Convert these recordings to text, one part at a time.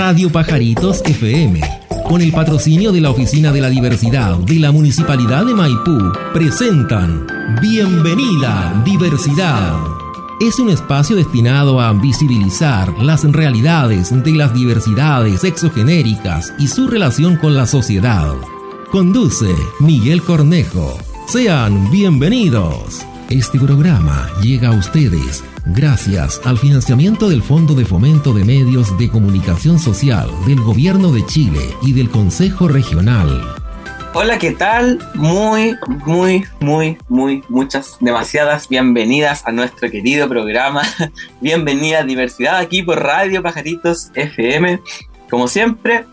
Radio Pajaritos FM, con el patrocinio de la Oficina de la Diversidad de la Municipalidad de Maipú, presentan Bienvenida Diversidad. Es un espacio destinado a visibilizar las realidades de las diversidades exogenéricas y su relación con la sociedad. Conduce Miguel Cornejo. Sean bienvenidos. Este programa llega a ustedes gracias al financiamiento del Fondo de Fomento de Medios de Comunicación Social del Gobierno de Chile y del Consejo Regional. Hola, ¿qué tal? Muy, muy, muy, muy, muchas, demasiadas bienvenidas a nuestro querido programa. Bienvenida a Diversidad aquí por Radio Pajaritos FM. Como siempre,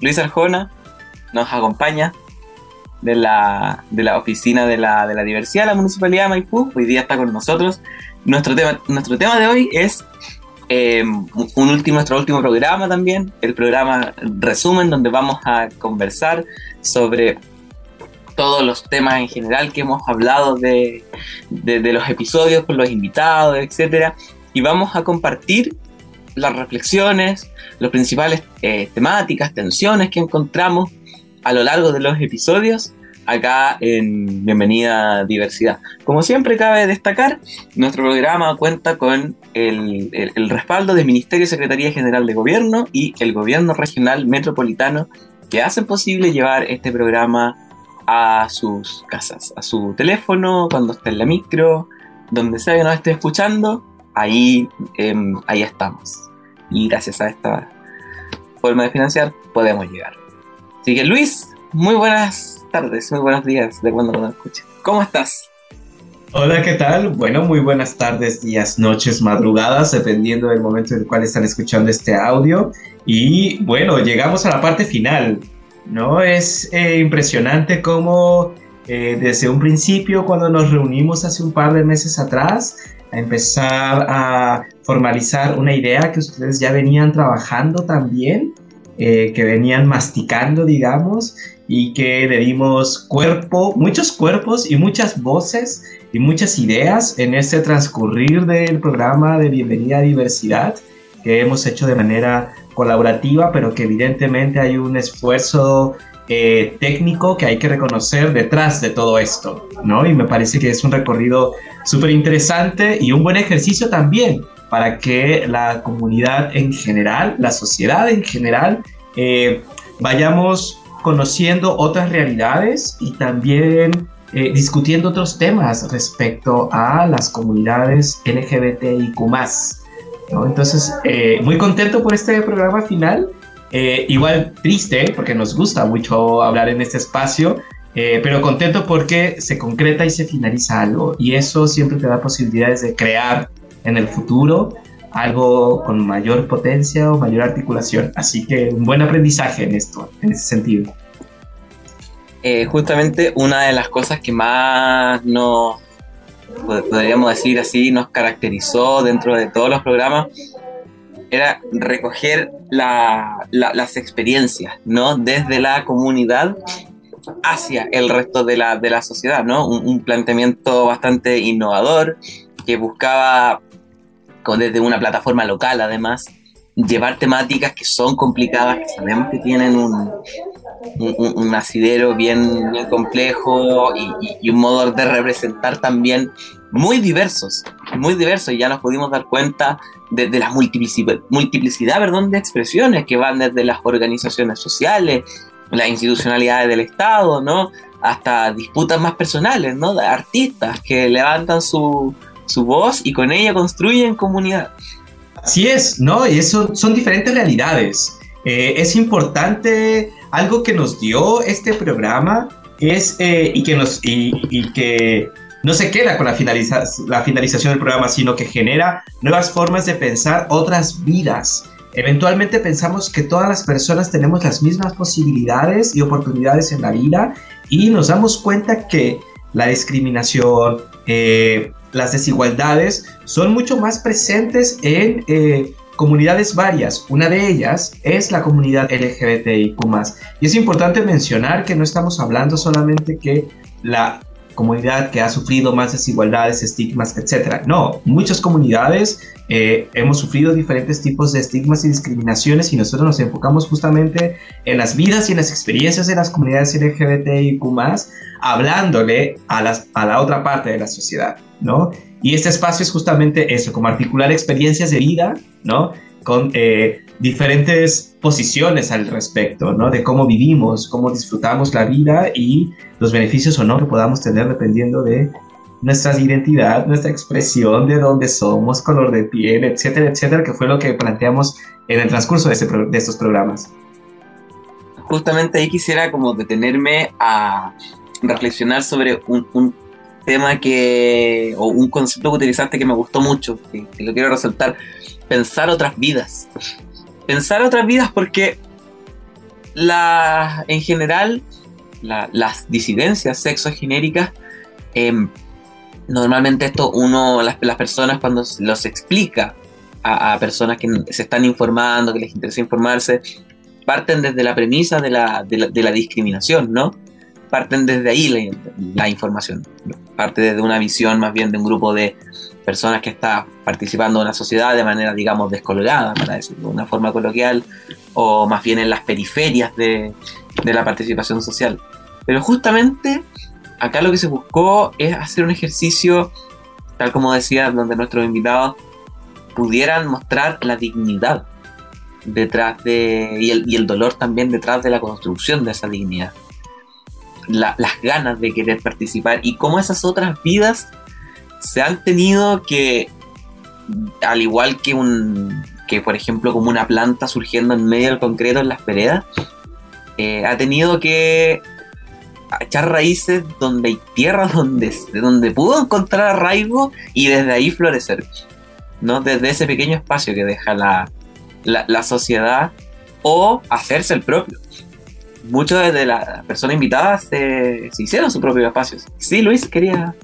Luis Arjona nos acompaña de la, de la oficina de la, de la diversidad de la Municipalidad de Maipú. Hoy día está con nosotros. Nuestro tema, nuestro tema de hoy es eh, un último, nuestro último programa también, el programa resumen, donde vamos a conversar sobre todos los temas en general que hemos hablado de, de, los episodios con los invitados, etcétera, y vamos a compartir las reflexiones, las principales eh, temáticas, tensiones que encontramos a lo largo de los episodios acá en Bienvenida Diversidad. Como siempre cabe destacar, nuestro programa cuenta con el, respaldo del Ministerio y Secretaría General de Gobierno y el Gobierno Regional Metropolitano que hacen posible llevar este programa a sus casas, a su teléfono, cuando esté en la micro, donde sea que nos esté escuchando, ahí, em, ahí estamos. Y gracias a esta forma de financiar podemos llegar. Así que Luis, muy buenas tardes, muy buenos días de cuando nos escuchen. ¿Cómo estás? Hola, ¿qué tal? Bueno, muy buenas tardes, días, noches, madrugadas, dependiendo del momento en el cual están escuchando este audio. Y bueno, llegamos a la parte final, ¿no? Es eh, impresionante cómo eh, desde un principio, cuando nos reunimos hace un par de meses atrás, a empezar a formalizar una idea que ustedes ya venían trabajando también eh, que venían masticando, digamos, y que le dimos cuerpo, muchos cuerpos y muchas voces y muchas ideas en este transcurrir del programa de Bienvenida a Diversidad que hemos hecho de manera colaborativa, pero que evidentemente hay un esfuerzo eh, técnico que hay que reconocer detrás de todo esto, ¿no? Y me parece que es un recorrido súper interesante y un buen ejercicio también para que la comunidad en general, la sociedad en general, eh, vayamos conociendo otras realidades y también eh, discutiendo otros temas respecto a las comunidades LGBTIQ. ¿no? Entonces, eh, muy contento por este programa final. igual triste, porque nos gusta mucho hablar en este espacio, pero contento porque se concreta y se finaliza algo. Y eso siempre te da posibilidades de crear en el futuro algo con mayor potencia o mayor articulación. Así que un buen aprendizaje en esto, en ese sentido. Eh, justamente una de las cosas que más nos, podríamos decir así, nos caracterizó dentro de todos los programas era recoger las experiencias, ¿no? Desde la comunidad hacia el resto de la, de la sociedad, ¿no? un planteamiento bastante innovador que buscaba desde una plataforma local además, llevar temáticas que son complicadas, que sabemos que tienen un, un, asidero bien, bien complejo y, un modo de representar también muy diversos, muy diversos, y ya nos pudimos dar cuenta de, la multiplicidad, multiplicidad perdón, de expresiones que van desde las organizaciones sociales, las institucionalidades del Estado, ¿no? hasta disputas más personales, ¿no? de artistas que levantan su, su voz y con ella construyen comunidad. Así es, ¿no? Y eso son diferentes realidades. Eh, es importante, algo que nos dio este programa es, eh, y, que nos, y, que no se queda con la, finaliza la finalización del programa, sino que genera nuevas formas de pensar otras vidas. Eventualmente pensamos que todas las personas tenemos las mismas posibilidades y oportunidades en la vida y nos damos cuenta que la discriminación, eh, las desigualdades son mucho más presentes en eh, comunidades varias. Una de ellas es la comunidad LGBTIQ. Y es importante mencionar que no estamos hablando solamente que la comunidad que ha sufrido más desigualdades, estigmas, etc. No, muchas comunidades eh, hemos sufrido diferentes tipos de estigmas y discriminaciones y nosotros nos enfocamos justamente en las vidas y en las experiencias de las comunidades LGBTIQ hablándole a, las, a la otra parte de la sociedad, ¿no? Y este espacio es justamente eso, como articular experiencias de vida, ¿no? Con eh, diferentes posiciones al respecto, ¿no? De cómo vivimos, cómo disfrutamos la vida y los beneficios o no que podamos tener dependiendo de nuestra identidad, nuestra expresión, de dónde somos, color de piel, etcétera, etcétera, que fue lo que planteamos en el transcurso de, de estos programas. Justamente ahí quisiera como detenerme a reflexionar sobre un, tema que, o un concepto que utilizaste que me gustó mucho, que, lo quiero resaltar, pensar otras vidas. Pensar otras vidas porque la, en general las disidencias sexogenéricas, eh, normalmente esto uno, las, personas cuando los explica a, personas que se están informando, que les interesa informarse, parten desde la premisa de la, de la discriminación, ¿no? parten desde ahí la, información. Parte desde una visión más bien de un grupo de personas que está participando en la sociedad de manera, digamos, descolgada, para decirlo de una forma coloquial, o más bien en las periferias de, la participación social. Pero justamente acá lo que se buscó es hacer un ejercicio, tal como decía, donde nuestros invitados pudieran mostrar la dignidad detrás de, y el dolor también detrás de la construcción de esa dignidad las ganas de querer participar y cómo esas otras vidas se han tenido que, al igual que un, que por ejemplo como una planta surgiendo en medio del concreto en las veredas, eh, ha tenido que echar raíces donde hay tierra, donde, donde pudo encontrar arraigo y desde ahí florecer, ¿no? Desde ese pequeño espacio que deja la, la sociedad o hacerse el propio muchas de las personas invitadas se, hicieron sus propios espacios. Sí, Luis, quería...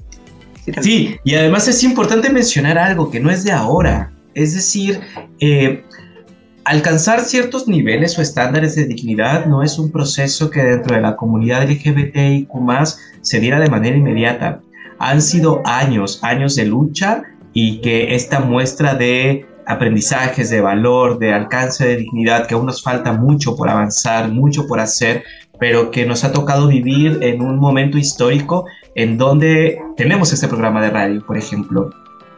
Sí, y además es importante mencionar algo que no es de ahora. Es decir, eh, alcanzar ciertos niveles o estándares de dignidad no es un proceso que dentro de la comunidad LGBTIQ se diera de manera inmediata. Han sido años, años de lucha y que esta muestra de aprendizajes de valor, de alcance de dignidad, que aún nos falta mucho por avanzar, mucho por hacer, pero que nos ha tocado vivir en un momento histórico en donde tenemos este programa de radio, por ejemplo.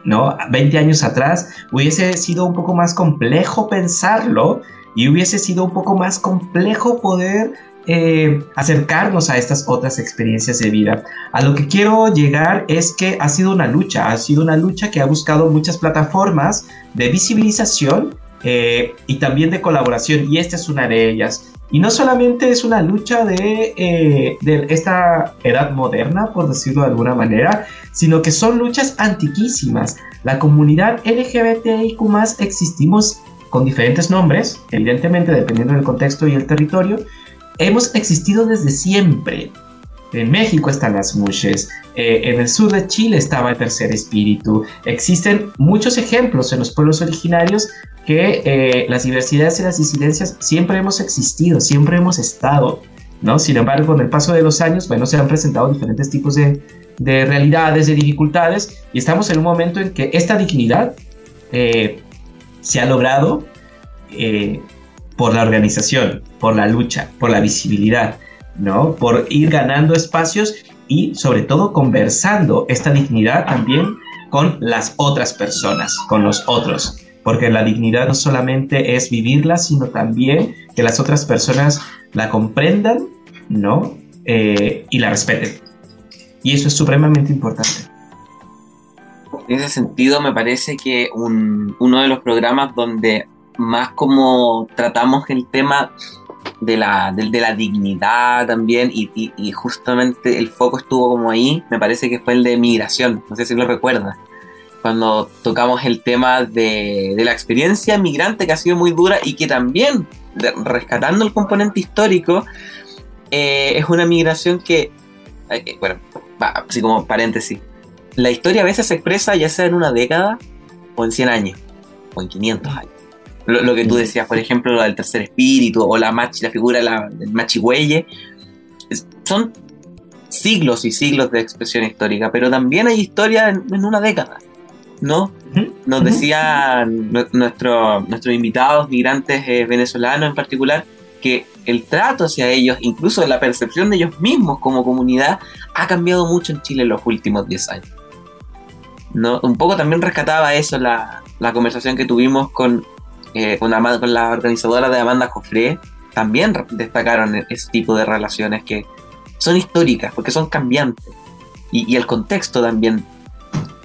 ¿no? 20 años atrás hubiese sido un poco más complejo pensarlo y hubiese sido un poco más complejo poder eh, acercarnos a estas otras experiencias de vida. A lo que quiero llegar es que ha sido una lucha, ha sido una lucha que ha buscado muchas plataformas de visibilización eh, y también de colaboración y esta es una de ellas. Y no solamente es una lucha de, eh, de, esta edad moderna, por decirlo de alguna manera, sino que son luchas antiquísimas. La comunidad LGBTIQ existimos con diferentes nombres, evidentemente dependiendo del contexto y el territorio, hemos existido desde siempre. En México están las mushes, eh, en el sur de Chile estaba el tercer espíritu. Existen muchos ejemplos en los pueblos originarios que eh, las diversidades y las disidencias siempre hemos existido, siempre hemos estado. ¿no? Sin embargo, con el paso de los años, bueno, se han presentado diferentes tipos de, de realidades, de dificultades, y estamos en un momento en que esta dignidad eh, se ha logrado por la organización, por la lucha, por la visibilidad, ¿no? Por ir ganando espacios y sobre todo conversando esta dignidad también con las otras personas, con los otros. Porque la dignidad no solamente es vivirla, sino también que las otras personas la comprendan, ¿no? Eh, y la respeten. Y eso es supremamente importante. En ese sentido, me parece que uno de los programas donde más como tratamos el tema de la, de, la dignidad también y, justamente el foco estuvo como ahí, me parece que fue el de migración, no sé si lo recuerdas, cuando tocamos el tema de, la experiencia migrante que ha sido muy dura y que también, rescatando el componente histórico, eh, es una migración que, eh, bueno, así como paréntesis, la historia a veces se expresa ya sea en una década o en 100 años o en 500 años. Lo, que tú decías, por ejemplo, lo del tercer espíritu o la machi, la figura del machigüeye, son siglos y siglos de expresión histórica, pero también hay historia en, una década, ¿no? Nos decían nuestro, nuestros invitados, migrantes eh, venezolanos en particular, que el trato hacia ellos, incluso la percepción de ellos mismos como comunidad, ha cambiado mucho en Chile en los últimos 10 años. ¿No? Un poco también rescataba eso la, la conversación que tuvimos con, eh, con, con, la organizadora de Amanda Joffre. También destacaron ese tipo de relaciones que son históricas, porque son cambiantes. Y, el contexto también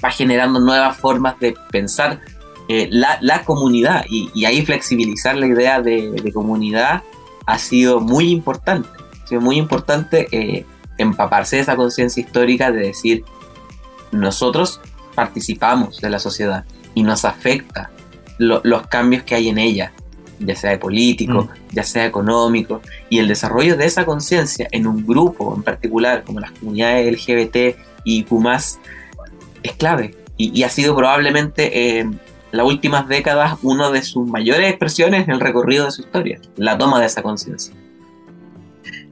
va generando nuevas formas de pensar eh, la, la, comunidad y, ahí flexibilizar la idea de, de, comunidad ha sido muy importante. Ha sido muy importante eh, empaparse de esa conciencia histórica de decir, nosotros participamos de la sociedad y nos afecta los cambios que hay en ella, ya sea de político, mm. ya sea económico, y el desarrollo de esa conciencia en un grupo en particular, como las comunidades LGBT y Q, es clave. Y, ha sido probablemente en las últimas décadas una de sus mayores expresiones en el recorrido de su historia, la toma de esa conciencia.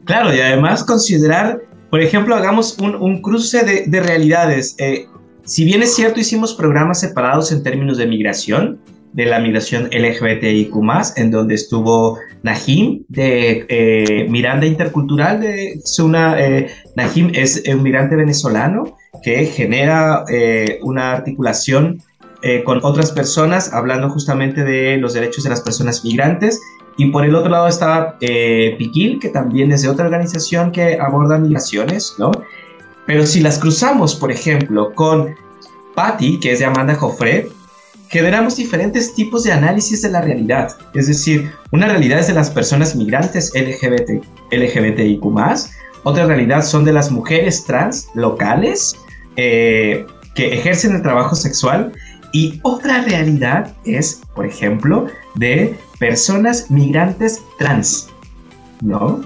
Claro, y además considerar, por ejemplo, hagamos un, cruce de, realidades. Eh, si bien es cierto, hicimos programas separados en términos de migración, de la migración LGBTIQ, en donde estuvo Najim de eh, Miranda Intercultural. De, es una, eh, Najim es un migrante venezolano que genera eh, una articulación con otras personas hablando justamente de los derechos de las personas migrantes. Y por el otro lado estaba Piquil, que también es de otra organización que aborda migraciones, ¿no? Pero si las cruzamos, por ejemplo, con Patty, que es de Amanda Joffre, generamos diferentes tipos de análisis de la realidad. Es decir, una realidad es de las personas migrantes LGBT, LGBTIQ, otra realidad son de las mujeres trans locales eh, que ejercen el trabajo sexual y otra realidad es, por ejemplo, de personas migrantes trans, ¿no?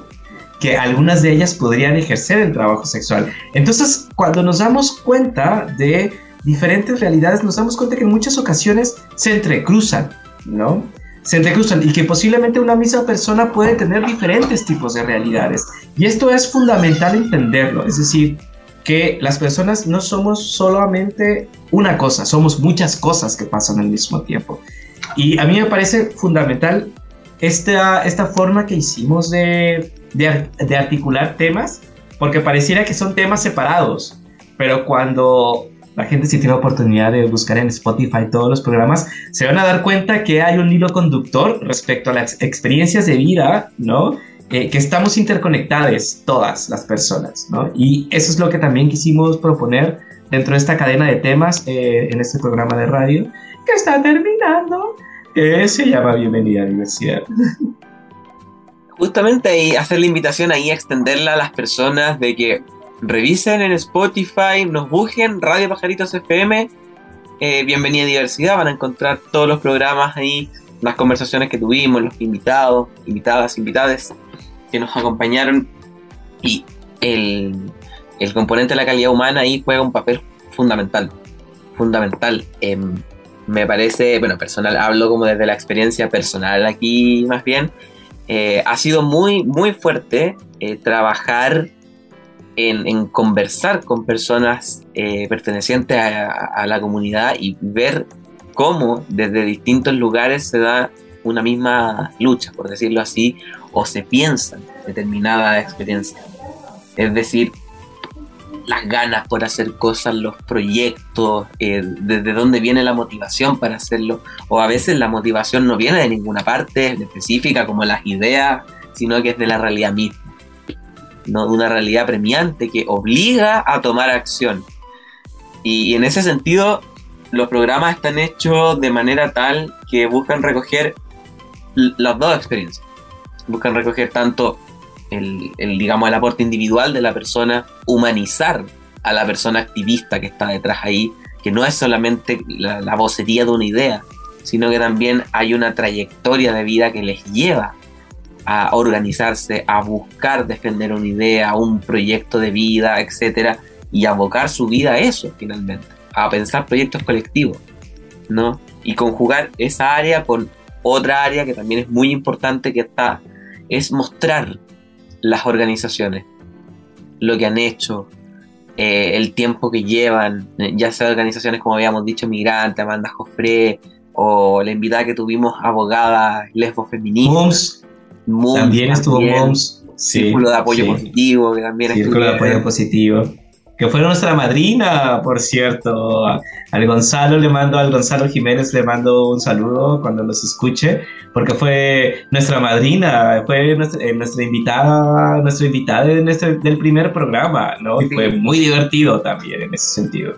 Que algunas de ellas podrían ejercer el trabajo sexual. Entonces, cuando nos damos cuenta de diferentes realidades, nos damos cuenta que en muchas ocasiones se entrecruzan, ¿no? Se entrecruzan y que posiblemente una misma persona puede tener diferentes tipos de realidades. Y esto es fundamental entenderlo, es decir, que las personas no somos solamente una cosa, somos muchas cosas que pasan al mismo tiempo. Y a mí me parece fundamental esta, esta forma que hicimos de, de, de articular temas, porque pareciera que son temas separados, pero cuando la gente si tiene oportunidad de buscar en Spotify todos los programas, se van a dar cuenta que hay un hilo conductor respecto a las experiencias de vida, ¿no? que estamos interconectadas todas las personas, ¿no? Y eso es lo que también quisimos proponer dentro de esta cadena de temas eh, en este programa de radio que está terminando, que se llama Bienvenida a Diversidad. Justamente y hacer la invitación ahí extenderla a las personas de que revisen en Spotify, nos busquen Radio Pajaritos FM, eh, Bienvenida a Diversidad, van a encontrar todos los programas ahí, las conversaciones que tuvimos, los invitados, invitadas, invitades que nos acompañaron. Y el, componente de la calidad humana ahí juega un papel fundamental, fundamental. Em, me parece, bueno, personal, hablo como desde la experiencia personal aquí más bien, eh, ha sido muy, muy fuerte eh, trabajar en, conversar con personas eh, pertenecientes a, la comunidad y ver cómo desde distintos lugares se da una misma lucha, por decirlo así, o se piensan determinada experiencia. Es decir, las ganas por hacer cosas, los proyectos, eh, desde dónde viene la motivación para hacerlo, o a veces la motivación no viene de ninguna parte específica como las ideas, sino que es de la realidad misma no una realidad premiante que obliga a tomar acción. Y, en ese sentido, los programas están hechos de manera tal que buscan recoger las dos experiencias. Buscan recoger tanto el, digamos, el aporte individual de la persona, humanizar a la persona activista que está detrás ahí, que no es solamente la, la vocería de una idea, sino que también hay una trayectoria de vida que les lleva a organizarse, a buscar defender una idea, un proyecto de vida, etcétera, y abocar su vida a eso finalmente, a pensar proyectos colectivos, ¿no? Y conjugar esa área con otra área que también es muy importante que está, es mostrar las organizaciones, lo que han hecho, eh, el tiempo que llevan, eh, ya sea organizaciones como habíamos dicho, Migrante, Amanda Jofré, o la invitada que tuvimos, abogada lesbo feminista. También estuvo Moms. Círculo de apoyo positivo, que también Círculo de apoyo positivo que fue nuestra madrina, por cierto. Al Gonzalo le mando, al Gonzalo Jiménez le mando un saludo cuando nos escuche, porque fue nuestra madrina, fue nuestra, eh, invitada, nuestra invitada en este, del primer programa, ¿no? Y fue muy divertido también en ese sentido.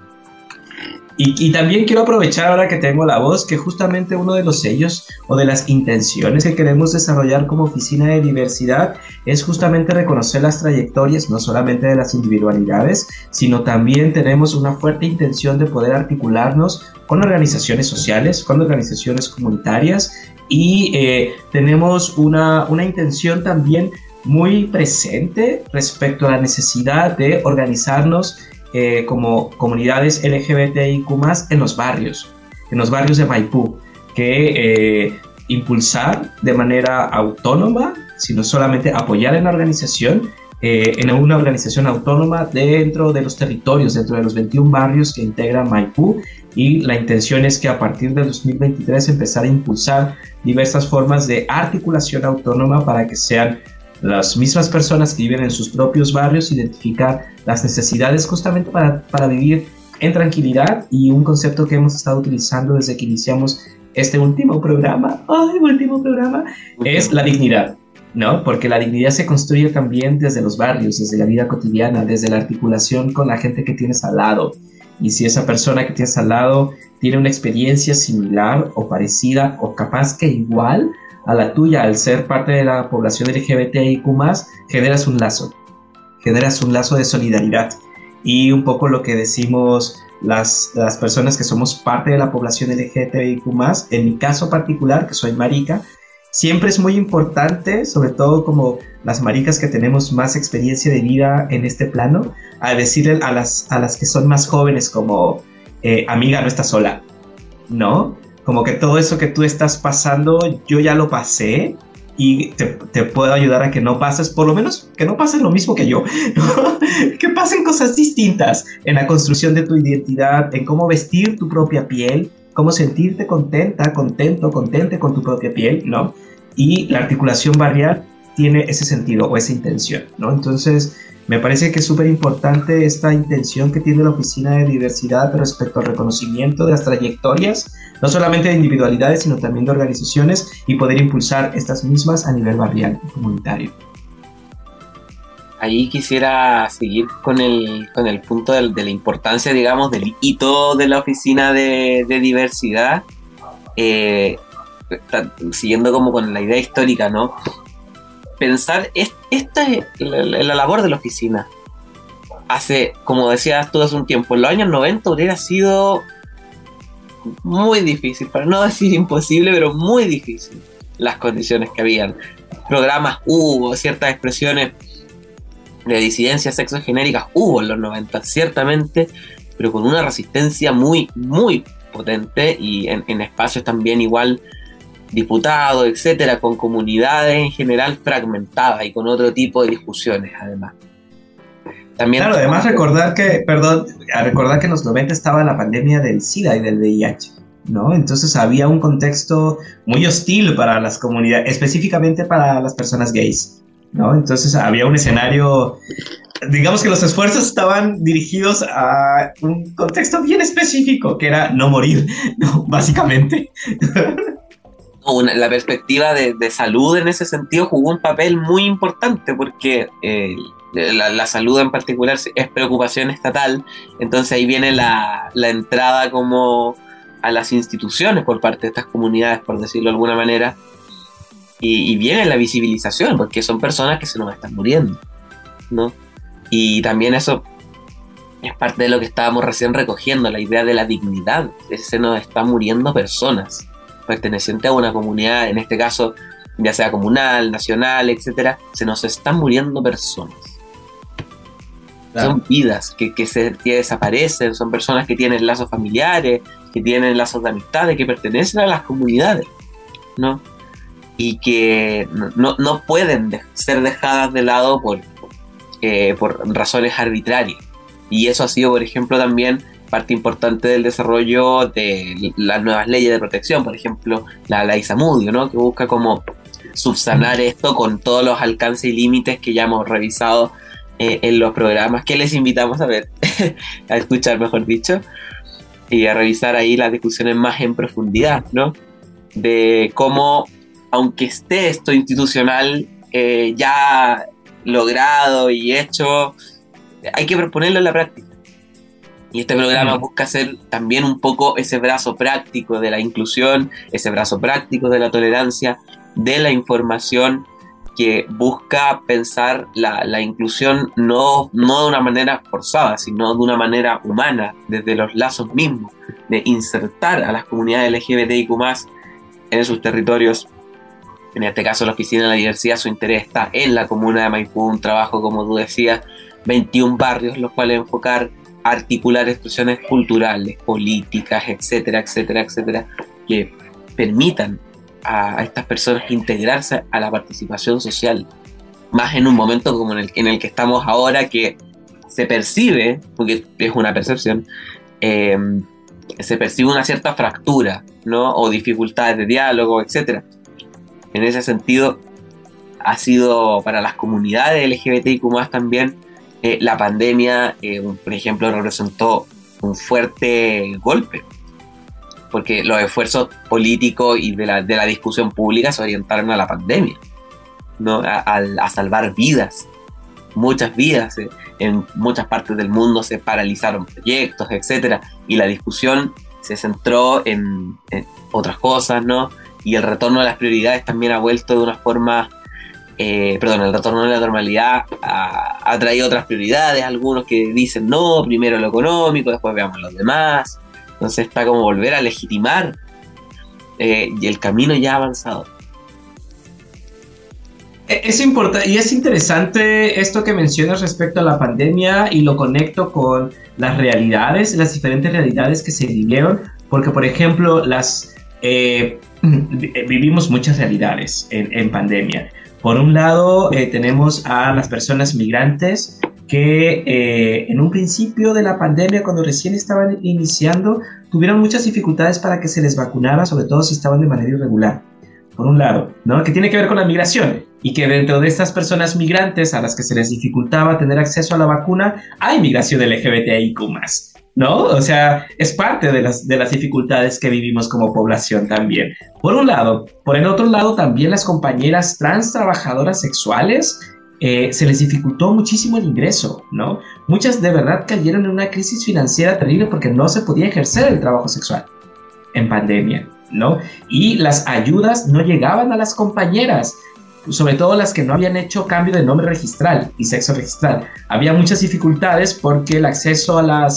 Y, también quiero aprovechar ahora que tengo la voz que justamente uno de los sellos o de las intenciones que queremos desarrollar como oficina de diversidad es justamente reconocer las trayectorias no solamente de las individualidades, sino también tenemos una fuerte intención de poder articularnos con organizaciones sociales, con organizaciones comunitarias y eh, tenemos una, una intención también muy presente respecto a la necesidad de organizarnos eh, como comunidades LGBTIQ en los barrios, en los barrios de Maipú, que eh, impulsar de manera autónoma, sino solamente apoyar en la organización, eh, en una organización autónoma dentro de los territorios, dentro de los 21 barrios que integran Maipú. Y la intención es que a partir del 2023 empezar a impulsar diversas formas de articulación autónoma para que sean las mismas personas que viven en sus propios barrios, identificar las necesidades justamente para, para vivir en tranquilidad y un concepto que hemos estado utilizando desde que iniciamos este último programa, ¡ay, último programa! Es la dignidad, ¿no? Porque la dignidad se construye también desde los barrios, desde la vida cotidiana, desde la articulación con la gente que tienes al lado. Y si esa persona que tienes al lado tiene una experiencia similar o parecida o capaz que igual, a la tuya al ser parte de la población LGBTIQ, generas un lazo, generas un lazo de solidaridad. Y un poco lo que decimos las, las personas que somos parte de la población LGBTIQ, en mi caso particular, que soy marica, siempre es muy importante, sobre todo como las maricas que tenemos más experiencia de vida en este plano, a decirle a las, a las que son más jóvenes como, eh, amiga, no estás sola, ¿no? Como que todo eso que tú estás pasando, yo ya lo pasé y te, puedo ayudar a que no pases, por lo menos que no pasen lo mismo que yo, que pasen cosas distintas en la construcción de tu identidad, en cómo vestir tu propia piel, cómo sentirte contenta, contento, contente con tu propia piel, ¿no? Y la articulación barrial tiene ese sentido o esa intención, ¿no? Entonces, me parece que es súper importante esta intención que tiene la Oficina de Diversidad respecto al reconocimiento de las trayectorias, no solamente de individualidades, sino también de organizaciones y poder impulsar estas mismas a nivel barrial y comunitario. Ahí quisiera seguir con el, con el punto de, la importancia, digamos, del hito de la Oficina de, Diversidad, eh, siguiendo como con la idea histórica, ¿no? pensar, esta es la, labor de la oficina. Hace, como decías tú hace un tiempo, en los años 90 hubiera sido muy difícil, para no decir imposible, pero muy difícil las condiciones que habían. Programas hubo, ciertas expresiones de disidencias sexogenéricas hubo en los 90, ciertamente, pero con una resistencia muy, muy potente y en, espacios también igual diputados, etcétera, con comunidades en general fragmentadas y con otro tipo de discusiones, además. También claro, además recordar que, perdón, a recordar que en los 90 estaba la pandemia del SIDA y del VIH, ¿no? Entonces había un contexto muy hostil para las comunidades, específicamente para las personas gays, ¿no? Entonces había un escenario, digamos que los esfuerzos estaban dirigidos a un contexto bien específico, que era no morir, ¿no? Básicamente. la perspectiva de, salud en ese sentido jugó un papel muy importante porque eh, la, salud en particular es preocupación estatal, entonces ahí viene la, entrada como a las instituciones por parte de estas comunidades, por decirlo de alguna manera, y, viene la visibilización, porque son personas que se nos están muriendo, ¿no? Y también eso es parte de lo que estábamos recién recogiendo, la idea de la dignidad, se nos están muriendo personas perteneciente a una comunidad, en este caso, ya sea comunal, nacional, etcétera, se nos están muriendo personas. Son vidas que, se, desaparecen, son personas que tienen lazos familiares, que tienen lazos de amistades, que pertenecen a las comunidades, ¿no? Y que no, pueden ser dejadas de lado por, eh, por razones arbitrarias. Y eso ha sido, por ejemplo, también parte importante del desarrollo de las nuevas leyes de protección, por ejemplo, la ley Samudio, ¿no? que busca como subsanar esto con todos los alcances y límites que ya hemos revisado eh, en los programas que les invitamos a ver, a escuchar, mejor dicho, y a revisar ahí las discusiones más en profundidad, ¿no? De cómo, aunque esté esto institucional eh, ya logrado y hecho, hay que proponerlo en la práctica. Y este programa busca ser también un poco ese brazo práctico de la inclusión, ese brazo práctico de la tolerancia, de la información que busca pensar la, inclusión no, no de una manera forzada, sino de una manera humana, desde los lazos mismos, de insertar a las comunidades LGBTIQ en sus territorios. En este caso, la Oficina de la Diversidad, su interés está en la comuna de Maipú, un trabajo, como tú decías, 21 barrios, los cuales enfocar, articular expresiones culturales, políticas, etcétera, etcétera, etcétera, que permitan a, estas personas integrarse a la participación social, más en un momento como en el, en el que estamos ahora, que se percibe, porque es una percepción, em, se percibe una cierta fractura, ¿no? O dificultades de diálogo, etc. En ese sentido, ha sido para las comunidades LGBTIQ también, eh, la pandemia, eh, por ejemplo, representó un fuerte golpe porque los esfuerzos políticos y de la, de la discusión pública se orientaron a la pandemia, ¿no? a, salvar vidas, muchas vidas. Eh, en muchas partes del mundo se paralizaron proyectos, etc. Y la discusión se centró en, otras cosas, ¿no? Y el retorno a las prioridades también ha vuelto de una forma eh, perdón, el retorno a la normalidad ha, ha, traído otras prioridades, algunos que dicen no, primero lo económico, después veamos los demás, entonces está como volver a legitimar eh, y el camino ya avanzado. E, es importante y es interesante esto que mencionas respecto a la pandemia y lo conecto con las realidades, las diferentes realidades que se vivieron, porque por ejemplo las eh, vivimos muchas realidades en, pandemia. Por un lado eh, tenemos a las personas migrantes que eh, en un principio de la pandemia, cuando recién estaban iniciando, tuvieron muchas dificultades para que se les vacunara, sobre todo si estaban de manera irregular. Por un lado, ¿no? Que tiene que ver con la migración y que dentro de estas personas migrantes a las que se les dificultaba tener acceso a la vacuna, hay migración LGBTIQ+. ¿no? O sea, es parte de las, de las dificultades que vivimos como población también. Por un lado, por el otro lado, también las compañeras trans trabajadoras sexuales eh, se les dificultó muchísimo el ingreso, ¿no? Muchas de verdad cayeron en una crisis financiera terrible porque no se podía ejercer el trabajo sexual en pandemia, ¿no? Y las ayudas no llegaban a las compañeras, sobre todo las que no habían hecho cambio de nombre registral y sexo registral. Había muchas dificultades porque el acceso a,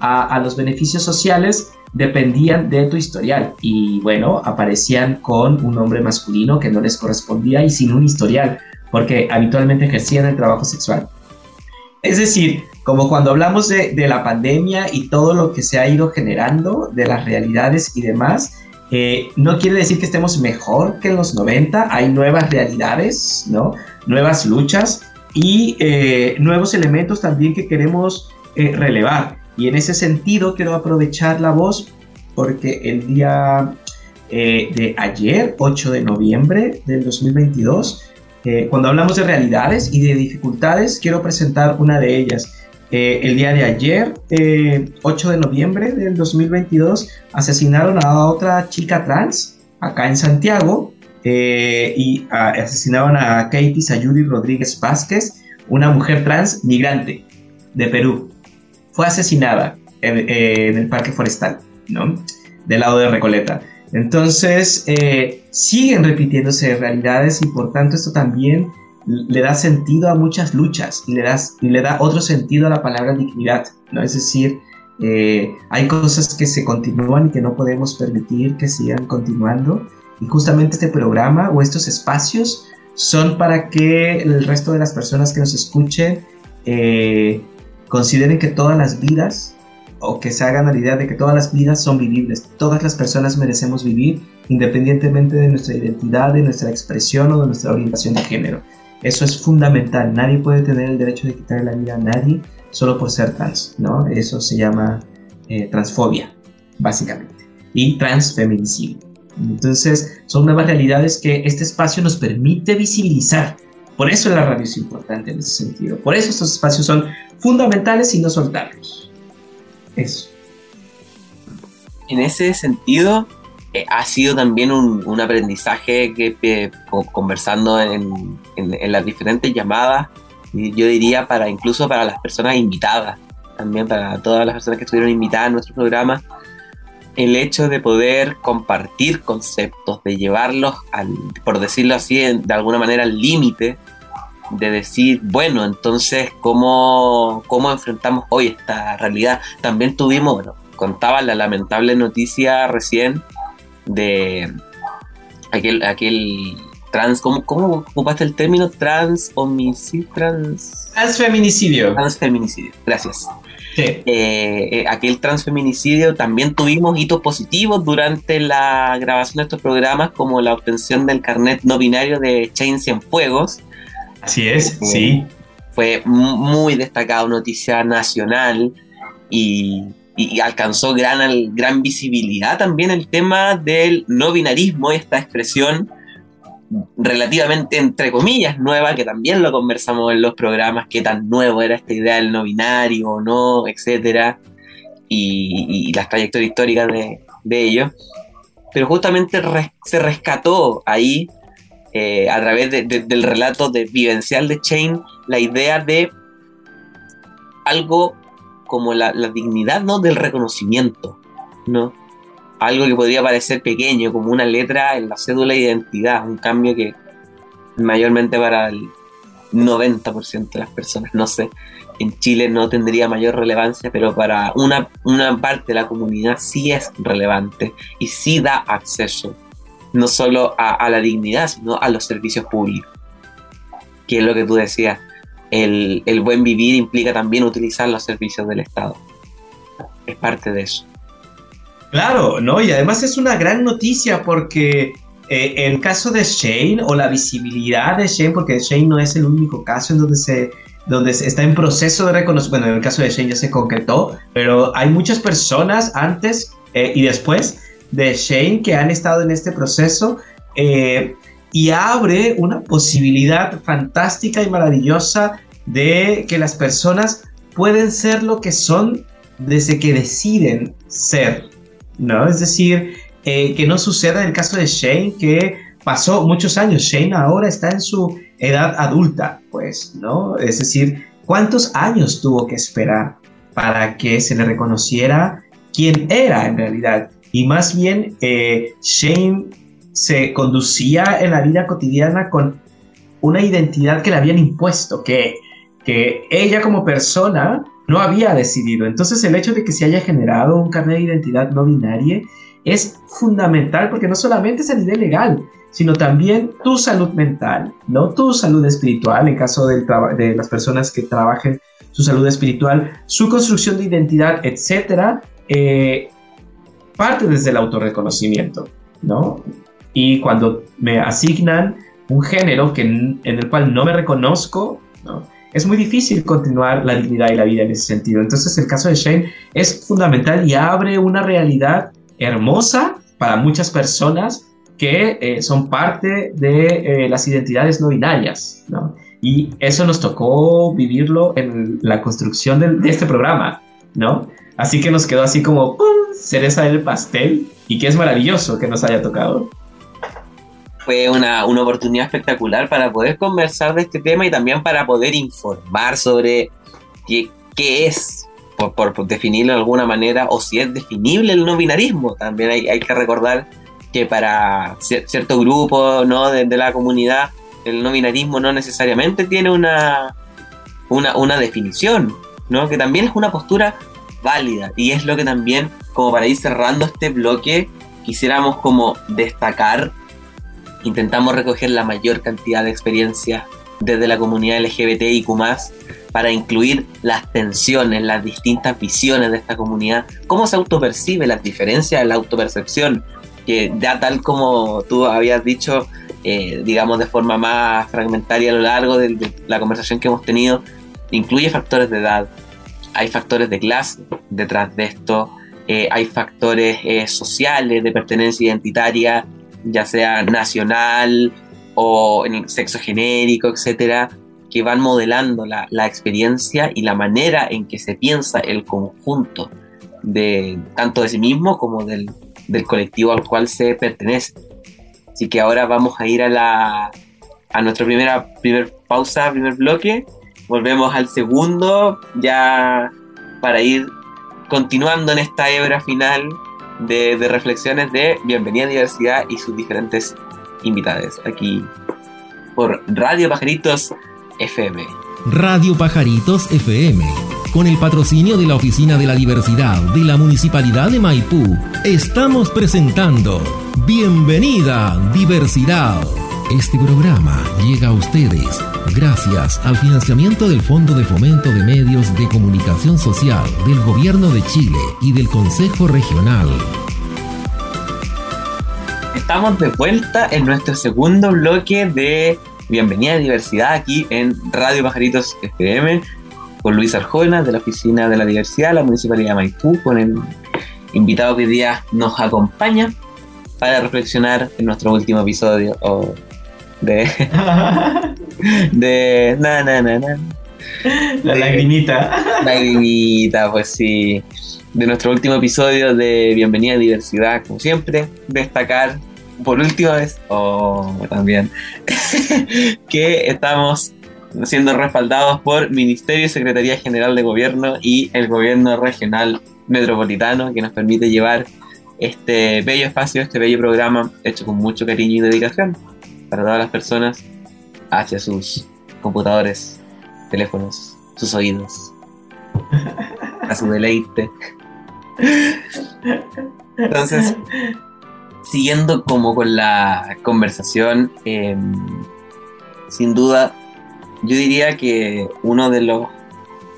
a los beneficios sociales dependían de tu historial y bueno, aparecían con un nombre masculino que no les correspondía y sin un historial porque habitualmente ejercían el trabajo sexual. Es decir, como cuando hablamos de, la pandemia y todo lo que se ha ido generando, de las realidades y demás, eh, no quiere decir que estemos mejor que en los 90, hay nuevas realidades, ¿no? Nuevas luchas y eh, nuevos elementos también que queremos eh, relevar. Y en ese sentido quiero aprovechar la voz porque el día de ayer, 8 de noviembre del 2022, eh, cuando hablamos de realidades y de dificultades, quiero presentar una de ellas. Eh, el día de ayer, 8 eh, de noviembre del 2022, asesinaron a otra chica trans acá en Santiago y asesinaron a Katie Sayuri Rodríguez Vázquez, una mujer trans migrante de Perú. Fue asesinada en, en el parque forestal, ¿no? Del lado de Recoleta. Entonces, eh, siguen repitiéndose realidades y por tanto esto también le da sentido a muchas luchas y le, y le da otro sentido a la palabra dignidad, ¿no? Es decir, eh, hay cosas que se continúan y que no podemos permitir que sigan continuando y justamente este programa o estos espacios son para que el resto de las personas que nos escuchen eh, consideren que todas las vidas o que se hagan la idea de que todas las vidas son vivibles, todas las personas merecemos vivir independientemente de nuestra identidad, de nuestra expresión o de nuestra orientación de género. Eso es fundamental. Nadie puede tener el derecho de quitarle la vida a nadie solo por ser trans, ¿no? Eso se llama eh, transfobia, básicamente, y transfeminicidio. Entonces, son nuevas realidades que este espacio nos permite visibilizar. Por eso la radio es importante en ese sentido. Por eso estos espacios son fundamentales y no soltarlos. Eso. En ese sentido, eh, ha sido también un, aprendizaje que conversando en, las diferentes llamadas, yo diría para incluso para las personas invitadas, también para todas las personas que estuvieron invitadas a nuestro programa, el hecho de poder compartir conceptos, de llevarlos, al, por decirlo así, de alguna manera al límite, de decir, bueno, entonces, ¿cómo, ¿cómo enfrentamos hoy esta realidad? También tuvimos, bueno, contaba la lamentable noticia recién de aquel, aquel trans, ¿cómo, ¿cómo ocupaste el término? Trans homicidio, trans... Transfeminicidio. Transfeminicidio, gracias. Eh, eh, aquel transfeminicidio también tuvimos hitos positivos durante la grabación de estos programas, como la obtención del carnet no binario de Chain Cienfuegos. Así es, eh, sí. Fue muy destacado, noticia nacional y, alcanzó gran, gran visibilidad también el tema del no binarismo, esta expresión relativamente, entre comillas, nueva, que también lo conversamos en los programas, qué tan nuevo era esta idea del no binario o no, etcétera, y, las trayectorias históricas de, de ellos. Pero justamente se rescató ahí, eh, a través del relato de, vivencial de Chain, la idea de algo como la, la dignidad ¿no? del reconocimiento, ¿no? algo que podría parecer pequeño, como una letra en la cédula de identidad, un cambio que mayormente para el 90% de las personas, no sé, en Chile no tendría mayor relevancia, pero para una, una parte de la comunidad sí es relevante y sí da acceso, no solo a, la dignidad, sino a los servicios públicos, que es lo que tú decías, el, el buen vivir implica también utilizar los servicios del Estado, es parte de eso. Claro, ¿no? Y además es una gran noticia porque eh, en caso de Shane o la visibilidad de Shane, porque Shane no es el único caso en donde se donde está en proceso de reconocimiento, bueno, en el caso de Shane ya se concretó, pero hay muchas personas antes eh, y después de Shane que han estado en este proceso eh, y abre una posibilidad fantástica y maravillosa de que las personas pueden ser lo que son desde que deciden ser. ¿no? Es decir, eh, que no suceda en el caso de Shane, que pasó muchos años. Shane ahora está en su edad adulta, pues, ¿no? Es decir, ¿cuántos años tuvo que esperar para que se le reconociera quién era en realidad? Y más bien, eh, Shane se conducía en la vida cotidiana con una identidad que le habían impuesto, que, que ella como persona no había decidido. Entonces el hecho de que se haya generado un carnet de identidad no binaria es fundamental porque no solamente es a nivel legal, sino también tu salud mental, ¿no? Tu salud espiritual, en caso de las personas que trabajen su salud espiritual, su construcción de identidad, etcétera, eh, parte desde el autorreconocimiento, ¿no? Y cuando me asignan un género que, en el cual no me reconozco, ¿no? es muy difícil continuar la dignidad y la vida en ese sentido. Entonces el caso de Shane es fundamental y abre una realidad hermosa para muchas personas que eh, son parte de eh, las identidades no binarias, ¿no? Y eso nos tocó vivirlo en la construcción de, este programa, ¿no? Así que nos quedó así como ¡pum! Cereza del pastel y que es maravilloso que nos haya tocado fue una, oportunidad espectacular para poder conversar de este tema y también para poder informar sobre qué, qué es, por, definirlo de alguna manera, o si es definible el no binarismo. También hay, que recordar que para cierto grupo ¿no? de, la comunidad, el no binarismo no necesariamente tiene una, una, una definición, ¿no? que también es una postura y es lo que también, como para ir cerrando este bloque, quisiéramos como destacar intentamos recoger la mayor cantidad de experiencias desde la comunidad LGBTIQ para incluir las tensiones, las distintas visiones de esta comunidad, cómo se autopercibe, las diferencias en la autopercepción, que ya tal como tú habías dicho, eh, digamos de forma más fragmentaria a lo largo de, la conversación que hemos tenido, incluye factores de edad, hay factores de clase detrás de esto, eh, hay factores eh, sociales de pertenencia identitaria, ya sea nacional o en el sexo genérico, etcétera, que van modelando la, la, experiencia y la manera en que se piensa el conjunto de tanto de sí mismo como del, del colectivo al cual se pertenece. Así que ahora vamos a ir a la a nuestra primera primer pausa, primer bloque. Volvemos al segundo ya para ir continuando en esta hebra final de, reflexiones de Bienvenida a Diversidad y sus diferentes invitados aquí por Radio Pajaritos FM. Radio Pajaritos FM, con el patrocinio de la Oficina de la Diversidad de la Municipalidad de Maipú, estamos presentando Bienvenida Diversidad. Este programa llega a ustedes gracias al financiamiento del Fondo de Fomento de Medios de Comunicación Social del Gobierno de Chile y del Consejo Regional. Estamos de vuelta en nuestro segundo bloque de Bienvenida a Diversidad aquí en Radio Pajaritos FM con Luis Arjona de la Oficina de la Diversidad de la Municipalidad de Maipú, con el invitado que día nos acompaña para reflexionar en nuestro último episodio de. de. Na, na, na, na. La lagrimita. Lagrimita, pues sí. De nuestro último episodio de Bienvenida a Diversidad, como siempre, destacar por última vez, o también, que estamos siendo respaldados por Ministerio y Secretaría General de Gobierno y el Gobierno Regional Metropolitano, que nos permite llevar este bello espacio, este bello programa hecho con mucho cariño y dedicación para todas las personas hacia sus computadores, teléfonos, sus oídos, a su deleite. Entonces, siguiendo como con la conversación, em, sin duda, yo diría que uno de los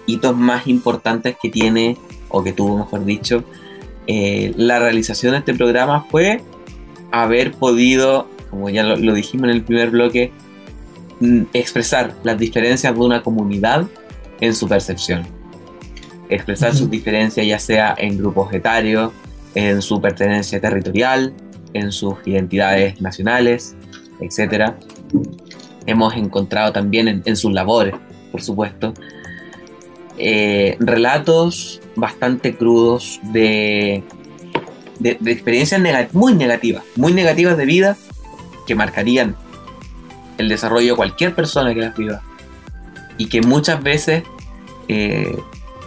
hitos más importantes que tiene, o que tuvo, mejor dicho, eh, la realización de este programa fue haber podido, como ya lo, dijimos en el primer bloque, mm, expresar las diferencias de una comunidad en su percepción. Expresar sus diferencias ya sea en grupos etarios, en su pertenencia territorial, en sus identidades nacionales, etc. Hemos encontrado también en, sus labores, por supuesto, eh, relatos bastante crudos de, de, experiencias muy negativas, muy negativas de vida que marcarían el desarrollo de cualquier persona que las viva. Y que muchas veces eh,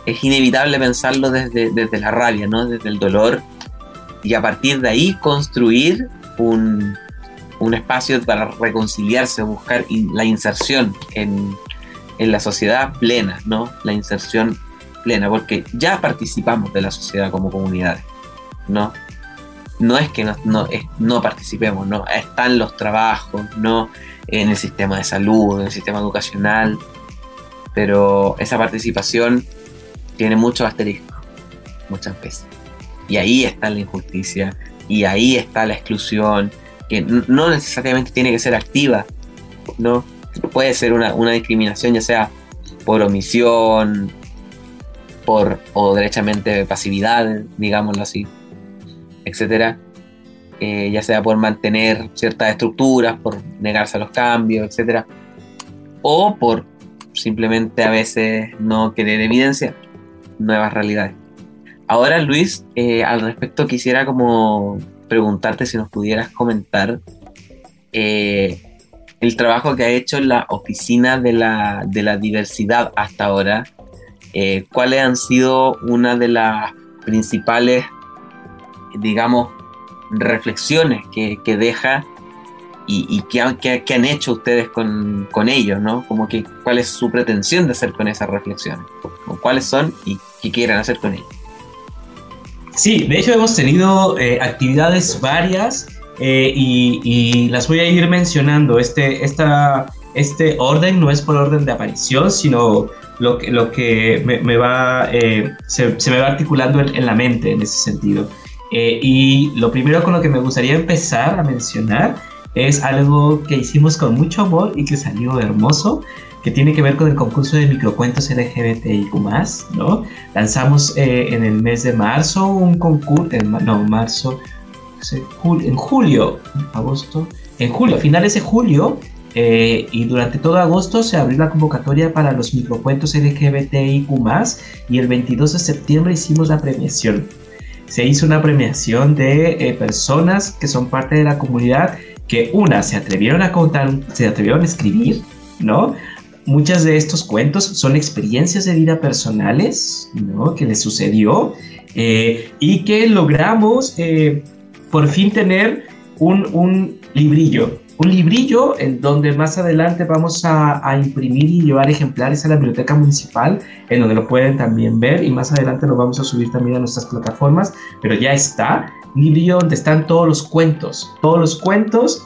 es inevitable pensarlo desde, desde la rabia, ¿no? desde el dolor y a partir de ahí construir un, espacio para reconciliarse, buscar la inserción en, la sociedad plena, ¿no? La inserción plena, porque ya participamos de la sociedad como comunidades, ¿no? No es que no, no, no participemos, ¿no? Están los trabajos, ¿no? En el sistema de salud, en el sistema educacional, pero esa participación tiene mucho asterisco, muchas veces. Y ahí está la injusticia, y ahí está la exclusión, que no necesariamente tiene que ser activa, ¿no? Puede ser una, discriminación ya sea por omisión, por, o derechamente pasividad, digámoslo así, etcétera. Eh, ya sea por mantener ciertas estructuras, por negarse a los cambios, etcétera, o por simplemente a veces no querer evidencia nuevas realidades. Ahora, Luis, eh, al respecto quisiera como preguntarte si nos pudieras comentar eh, el trabajo que ha hecho la oficina de la, diversidad hasta ahora. Eh, ¿Cuáles han sido una de las principales, digamos, reflexiones que, deja y, que, han, hecho ustedes con, con ellos, ¿no? Como que cuál es su pretensión de hacer con esas reflexiones, cuáles son y qué quieren hacer con ellas. Sí, de hecho hemos tenido eh, actividades varias eh, y, las voy a ir mencionando. Este, esta, este orden no es por orden de aparición, sino lo que, lo que me, va, eh, se, me va articulando en, la mente en ese sentido. Y lo primero con lo que me gustaría empezar a mencionar es algo que hicimos con mucho amor y que salió hermoso que tiene que ver con el concurso de microcuentos LGBTIQ+, ¿no? Lanzamos eh, en el mes de marzo un concurso, no, marzo, en julio, agosto, en julio, finales de julio, eh, y durante todo agosto se abrió la convocatoria para los microcuentos LGBTIQ+, y el 22 de septiembre hicimos la premiación. Se hizo una premiación de eh, personas que son parte de la comunidad que una se atrevieron a contar, se atrevieron a escribir, ¿no? Muchas de estos cuentos son experiencias de vida personales, ¿no? Que les sucedió eh, y que logramos eh, por fin tener un, un, librillo. Un librillo en donde más adelante vamos a, imprimir y llevar ejemplares a la biblioteca municipal, en donde lo pueden también ver y más adelante lo vamos a subir también a nuestras plataformas, pero ya está. Librillo donde están todos los cuentos, todos los cuentos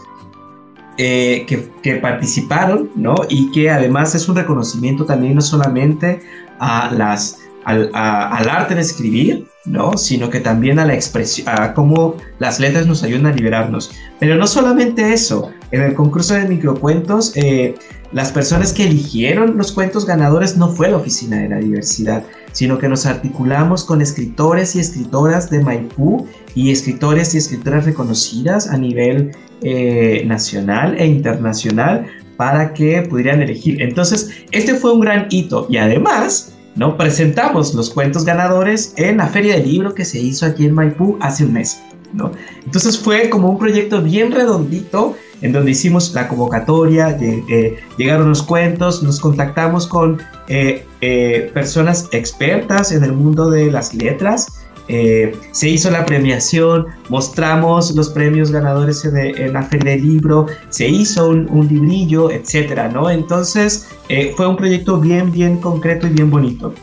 eh, que, participaron, ¿no? Y que además es un reconocimiento también no solamente a las, al, al, arte de escribir, ¿no? Sino que también a la expresión, a cómo las letras nos ayudan a liberarnos. Pero no solamente eso, en el concurso de microcuentos, eh, las personas que eligieron los cuentos ganadores no fue la Oficina de la Diversidad, sino que nos articulamos con escritores y escritoras de Maipú y escritores y escritoras reconocidas a nivel eh, nacional e internacional para que pudieran elegir. Entonces, este fue un gran hito y además, ¿no? Presentamos los cuentos ganadores en la feria del libro que se hizo aquí en Maipú hace un mes, ¿no? Entonces fue como un proyecto bien redondito en donde hicimos la convocatoria, eh, llegaron los cuentos, nos contactamos con eh, eh, personas expertas en el mundo de las letras, se hizo la premiación, mostramos los premios ganadores en, la feria del libro, se hizo un, librillo, etcétera, ¿no? Entonces fue un proyecto bien, bien concreto y bien bonito.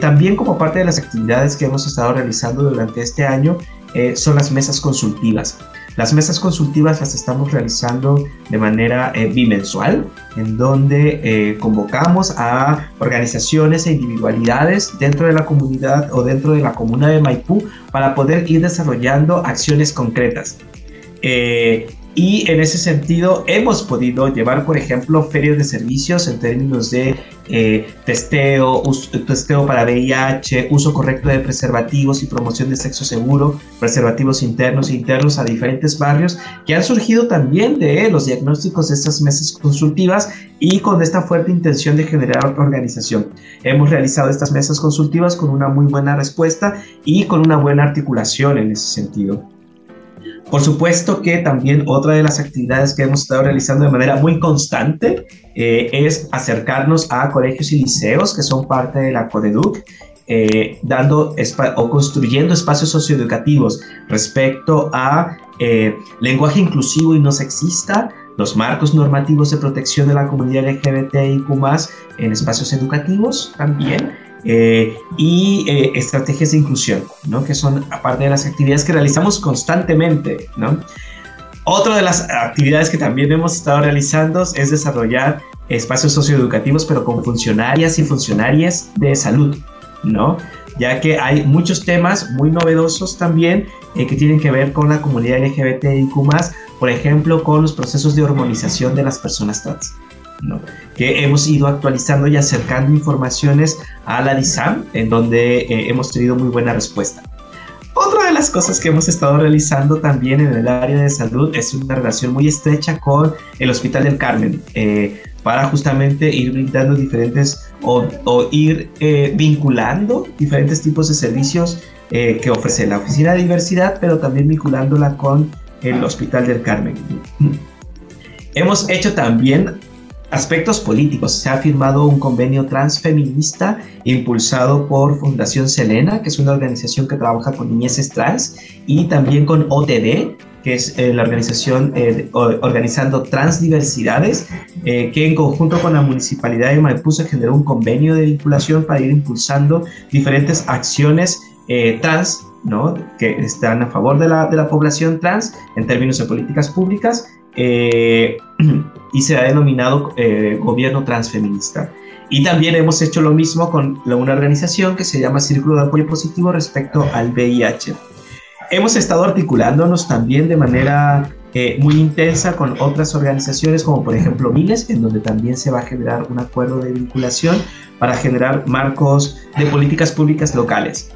también como parte de las actividades que hemos estado realizando durante este año son las mesas consultivas. Las mesas consultivas las estamos realizando de manera eh, bimensual, en donde eh, convocamos a organizaciones e individualidades dentro de la comunidad o dentro de la comuna de Maipú para poder ir desarrollando acciones concretas. Eh, y en ese sentido hemos podido llevar, por ejemplo, ferias de servicios en términos de eh, testeo, testeo para VIH, uso correcto de preservativos y promoción de sexo seguro, preservativos internos e internos a diferentes barrios que han surgido también de los diagnósticos de estas mesas consultivas y con esta fuerte intención de generar organización. Hemos realizado estas mesas consultivas con una muy buena respuesta y con una buena articulación en ese sentido. Por supuesto que también otra de las actividades que hemos estado realizando de manera muy constante eh, es acercarnos a colegios y liceos que son parte de la CODEDUC, eh, dando o construyendo espacios socioeducativos respecto a eh, lenguaje inclusivo y no sexista, los marcos normativos de protección de la comunidad LGBTIQ en espacios educativos también eh, y eh, estrategias de inclusión, ¿no? que son aparte de las actividades que realizamos constantemente. ¿no? Otra de las actividades que también hemos estado realizando es desarrollar espacios socioeducativos, pero con funcionarias y funcionarias de salud, ¿no? ya que hay muchos temas muy novedosos también eh, que tienen que ver con la comunidad LGBTIQ, por ejemplo, con los procesos de hormonización de las personas trans que hemos ido actualizando y acercando informaciones a la DISAM, en donde eh, hemos tenido muy buena respuesta. Otra de las cosas que hemos estado realizando también en el área de salud es una relación muy estrecha con el Hospital del Carmen, eh, para justamente ir brindando diferentes o, ir eh, vinculando diferentes tipos de servicios que ofrece la Oficina de Diversidad, pero también vinculándola con el Hospital del Carmen. Hemos hecho también aspectos políticos. Se ha firmado un convenio transfeminista impulsado por Fundación Selena, que es una organización que trabaja con niñeces trans, y también con OTD, que es eh, la organización eh, organizando transdiversidades, eh, que en conjunto con la Municipalidad de Maipú se generó un convenio de vinculación para ir impulsando diferentes acciones trans ¿no? que están a favor de la, de la población trans en términos de políticas públicas eh, y se ha denominado eh, gobierno transfeminista. Y también hemos hecho lo mismo con una organización que se llama Círculo de Apoyo Positivo respecto al VIH. Hemos estado articulándonos también de manera eh, muy intensa con otras organizaciones como por ejemplo Miles, en donde también se va a generar un acuerdo de vinculación para generar marcos de políticas públicas locales.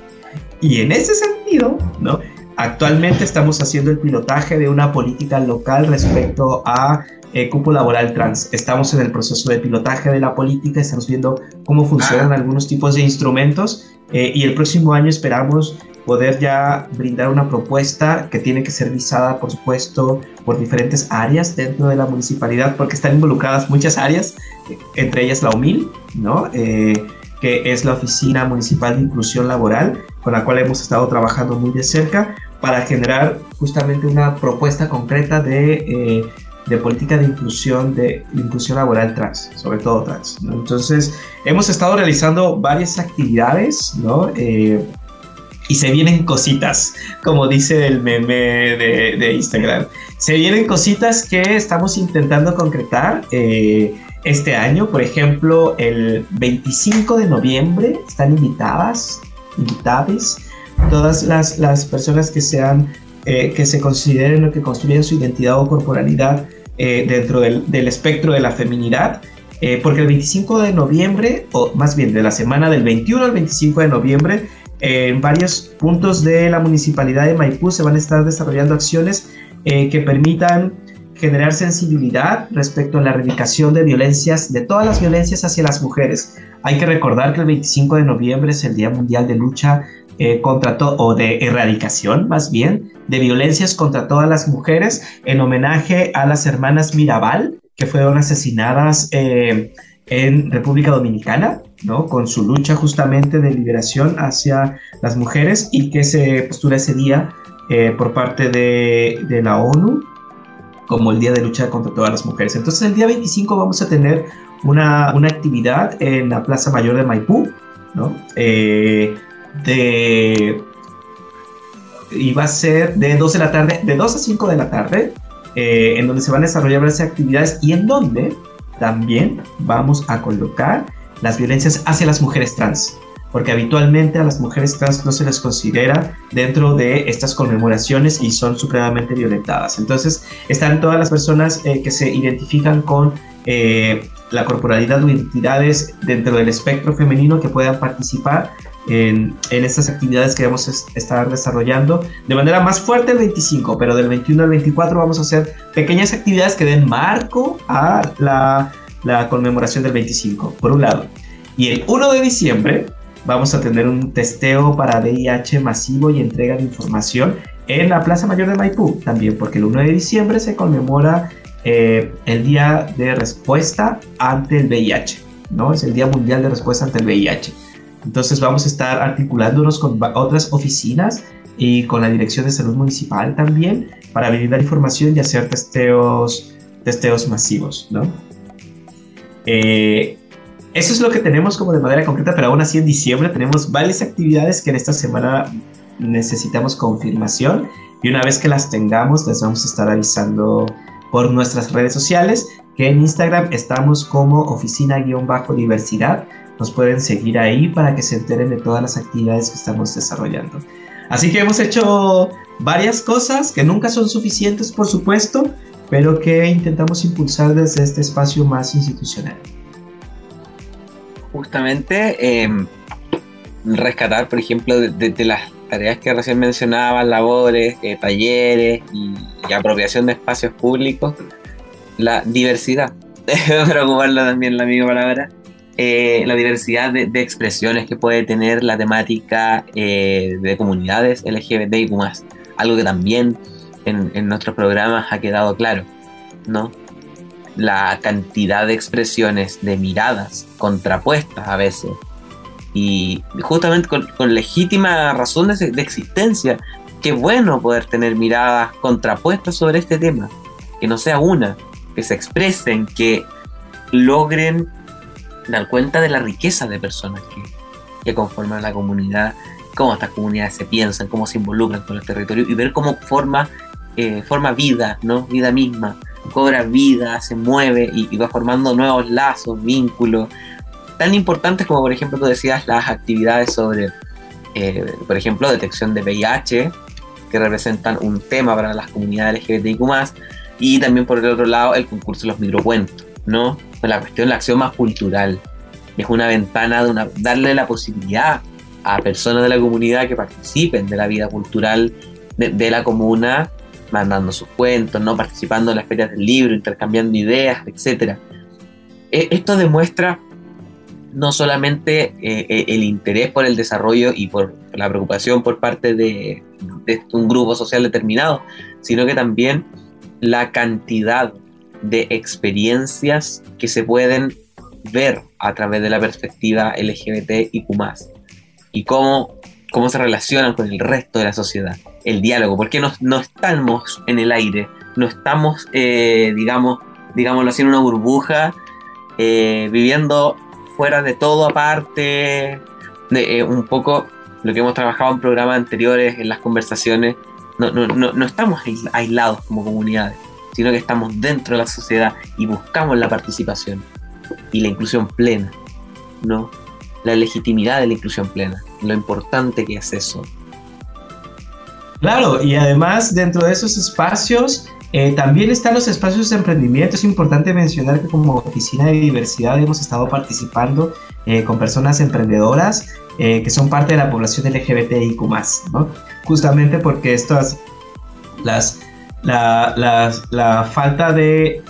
Y en ese sentido, ¿no? Actualmente estamos haciendo el pilotaje de una política local respecto a eh, cupo laboral trans. Estamos en el proceso de pilotaje de la política, estamos viendo cómo funcionan ah. algunos tipos de instrumentos eh, y el próximo año esperamos poder ya brindar una propuesta que tiene que ser visada, por supuesto, por diferentes áreas dentro de la municipalidad, porque están involucradas muchas áreas, entre ellas la UMIL, ¿no? Eh, que es la Oficina Municipal de Inclusión Laboral, con la cual hemos estado trabajando muy de cerca para generar justamente una propuesta concreta de, eh, de política de inclusión, de inclusión laboral trans, sobre todo trans. Entonces, hemos estado realizando varias actividades, ¿no? Eh, y se vienen cositas, como dice el meme de, Instagram. Se vienen cositas que estamos intentando concretar eh, este año. Por ejemplo, el 25 de noviembre están invitadas, invitadas todas las, las personas que sean, eh, que se consideren o que construyan su identidad o corporalidad eh, dentro del, del, espectro de la feminidad. porque el 25 de noviembre, o más bien de la semana del 21 al 25 de noviembre, en varios puntos de la municipalidad de Maipú se van a estar desarrollando acciones eh, que permitan generar sensibilidad respecto a la erradicación de violencias, de todas las violencias hacia las mujeres. Hay que recordar que el 25 de noviembre es el Día Mundial de Lucha eh, contra o de erradicación más bien, de violencias contra todas las mujeres, en homenaje a las hermanas Mirabal, que fueron asesinadas eh, en República Dominicana, ¿no? Con su lucha justamente de liberación hacia las mujeres y que se postura ese día eh, por parte de, de, la ONU como el día de lucha contra todas las mujeres. Entonces el día 25 vamos a tener una, una actividad en la Plaza Mayor de Maipú, ¿no? Eh, de va a ser de 2 de la tarde, de 2 a 5 de la tarde, eh, en donde se van a desarrollar varias actividades y en donde también vamos a colocar las violencias hacia las mujeres trans, porque habitualmente a las mujeres trans no se les considera dentro de estas conmemoraciones y son supremamente violentadas. Entonces están todas las personas eh, que se identifican con eh, la corporalidad o identidades dentro del espectro femenino que puedan participar en, estas actividades que vamos a estar desarrollando de manera más fuerte el 25, pero del 21 al 24 vamos a hacer pequeñas actividades que den marco a la, la conmemoración del 25, por un lado. Y el 1 de diciembre vamos a tener un testeo para VIH masivo y entrega de información en la Plaza Mayor de Maipú, también porque el 1 de diciembre se conmemora eh, el Día de Respuesta ante el VIH, ¿no? Es el Día Mundial de Respuesta ante el VIH. Entonces vamos a estar articulándonos con otras oficinas y con la Dirección de Salud Municipal también para brindar información y hacer testeos, testeos masivos, ¿no? Eh, eso es lo que tenemos como de manera concreta, pero aún así en diciembre tenemos varias actividades que en esta semana necesitamos confirmación y una vez que las tengamos les vamos a estar avisando por nuestras redes sociales que en Instagram estamos como oficina-diversidad nos pueden seguir ahí para que se enteren de todas las actividades que estamos desarrollando. Así que hemos hecho varias cosas que nunca son suficientes, por supuesto, pero que intentamos impulsar desde este espacio más institucional. Justamente, em, rescatar, por ejemplo, de, las tareas que recién mencionaba, labores, eh, talleres y, apropiación de espacios públicos, la diversidad. Para ocuparla también la misma palabra eh, la diversidad de, expresiones que puede tener la temática eh, de comunidades LGBTIQ+, algo que también en, nuestros programas ha quedado claro, ¿no? La cantidad de expresiones, de miradas contrapuestas a veces, y justamente con, legítima razón de, existencia, qué bueno poder tener miradas contrapuestas sobre este tema, que no sea una, que se expresen, que logren dar cuenta de la riqueza de personas que, que conforman la comunidad, cómo estas comunidades se piensan, cómo se involucran con el territorio y ver cómo forma, eh, forma vida, ¿no? Vida misma, cobra vida, se mueve y, va formando nuevos lazos, vínculos, tan importantes como por ejemplo tú decías las actividades sobre, eh, por ejemplo, detección de VIH, que representan un tema para las comunidades LGBTIQ+, Y también por el otro lado el concurso de los microcuentos, ¿no? La cuestión la acción más cultural. Es una ventana de una, darle la posibilidad a personas de la comunidad que participen de la vida cultural de, la comuna, mandando sus cuentos, ¿no? participando en las ferias del libro, intercambiando ideas, etc. E, esto demuestra no solamente eh, eh, el interés por el desarrollo y por la preocupación por parte de, un grupo social determinado, sino que también la cantidad de experiencias que se pueden ver a través de la perspectiva LGBT y Q y cómo, cómo se relacionan con el resto de la sociedad, el diálogo, porque no, no estamos en el aire, no estamos, eh, digamos, digámoslo así, en una burbuja, viviendo fuera de todo aparte, de, eh, un poco lo que hemos trabajado en programas anteriores, en las conversaciones, no, no, no, no estamos aislados como comunidades, sino que estamos dentro de la sociedad y buscamos la participación y la inclusión plena, ¿no? la legitimidad de la inclusión plena, lo importante que es eso. Claro, y además dentro de esos espacios eh, también están los espacios de emprendimiento. Es importante mencionar que como Oficina de Diversidad hemos estado participando eh, con personas emprendedoras eh, que son parte de la población LGBTIQ, ¿no? justamente porque estas, las, la, la falta de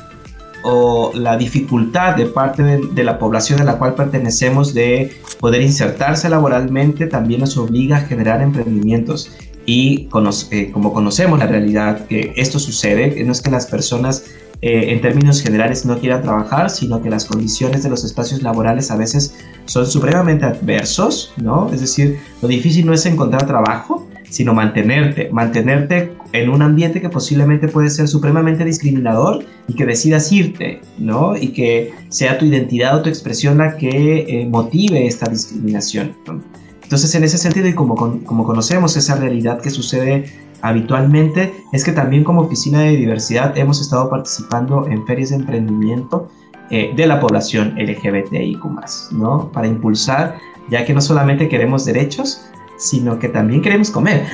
o la dificultad de parte de, la población a la cual pertenecemos de poder insertarse laboralmente también nos obliga a generar emprendimientos. Y eh, como conocemos la realidad que esto sucede, no es que las personas eh, en términos generales no quieran trabajar, sino que las condiciones de los espacios laborales a veces son supremamente adversos, ¿no? Es decir, lo difícil no es encontrar trabajo, sino mantenerte, mantenerte en un ambiente que posiblemente puede ser supremamente discriminador y que decidas irte, ¿no? Y que sea tu identidad o tu expresión la que eh, motive esta discriminación. Entonces, en ese sentido, y como, como conocemos esa realidad que sucede habitualmente, es que también como Oficina de Diversidad hemos estado participando en ferias de emprendimiento eh, de la población LGBTIQ, ¿no? Para impulsar, ya que no solamente queremos derechos, sino que también queremos comer.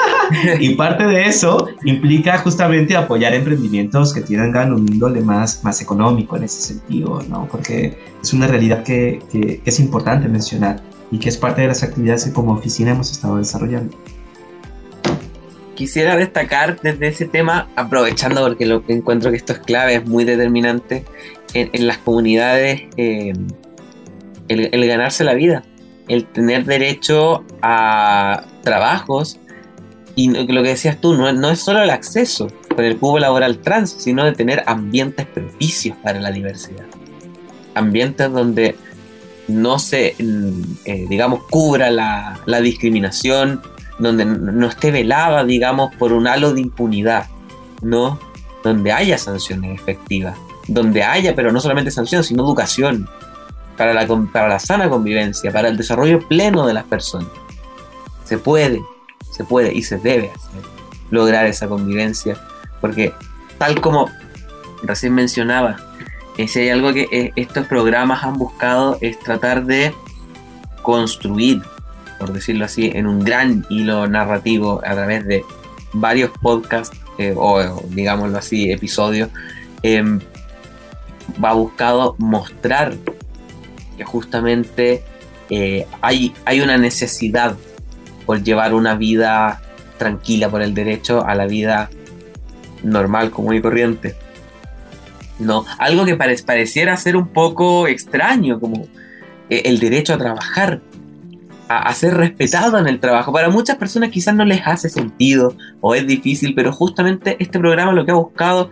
y parte de eso implica justamente apoyar emprendimientos que tengan un índole más, más económico en ese sentido, ¿no? Porque es una realidad que, que, es importante mencionar y que es parte de las actividades que como oficina hemos estado desarrollando. Quisiera destacar desde ese tema, aprovechando porque lo que encuentro que esto es clave, es muy determinante en, las comunidades, eh, el ganarse la vida el tener derecho a trabajos y lo que decías tú, no, no es solo el acceso con el cubo laboral trans, sino de tener ambientes propicios para la diversidad. Ambientes donde no se, mm, eh, digamos, cubra la, la, discriminación, donde no esté velada, digamos, por un halo de impunidad, ¿no? Donde haya sanciones efectivas, donde haya, pero no solamente sanciones, sino educación, para la, para la sana convivencia, para el desarrollo pleno de las personas. Se puede, se puede y se debe lograr esa convivencia, porque tal como recién mencionaba, eh, si hay algo que eh, estos programas han buscado es tratar de construir, por decirlo así, en un gran hilo narrativo a través de varios podcasts eh, o, digámoslo así, episodios, em, va buscado mostrar que justamente eh, hay, hay una necesidad por llevar una vida tranquila por el derecho a la vida normal, común y corriente. No, algo que pareciera ser un poco extraño, como eh, el derecho a trabajar, a, ser respetado en el trabajo. Para muchas personas quizás no les hace sentido o es difícil, pero justamente este programa lo que ha buscado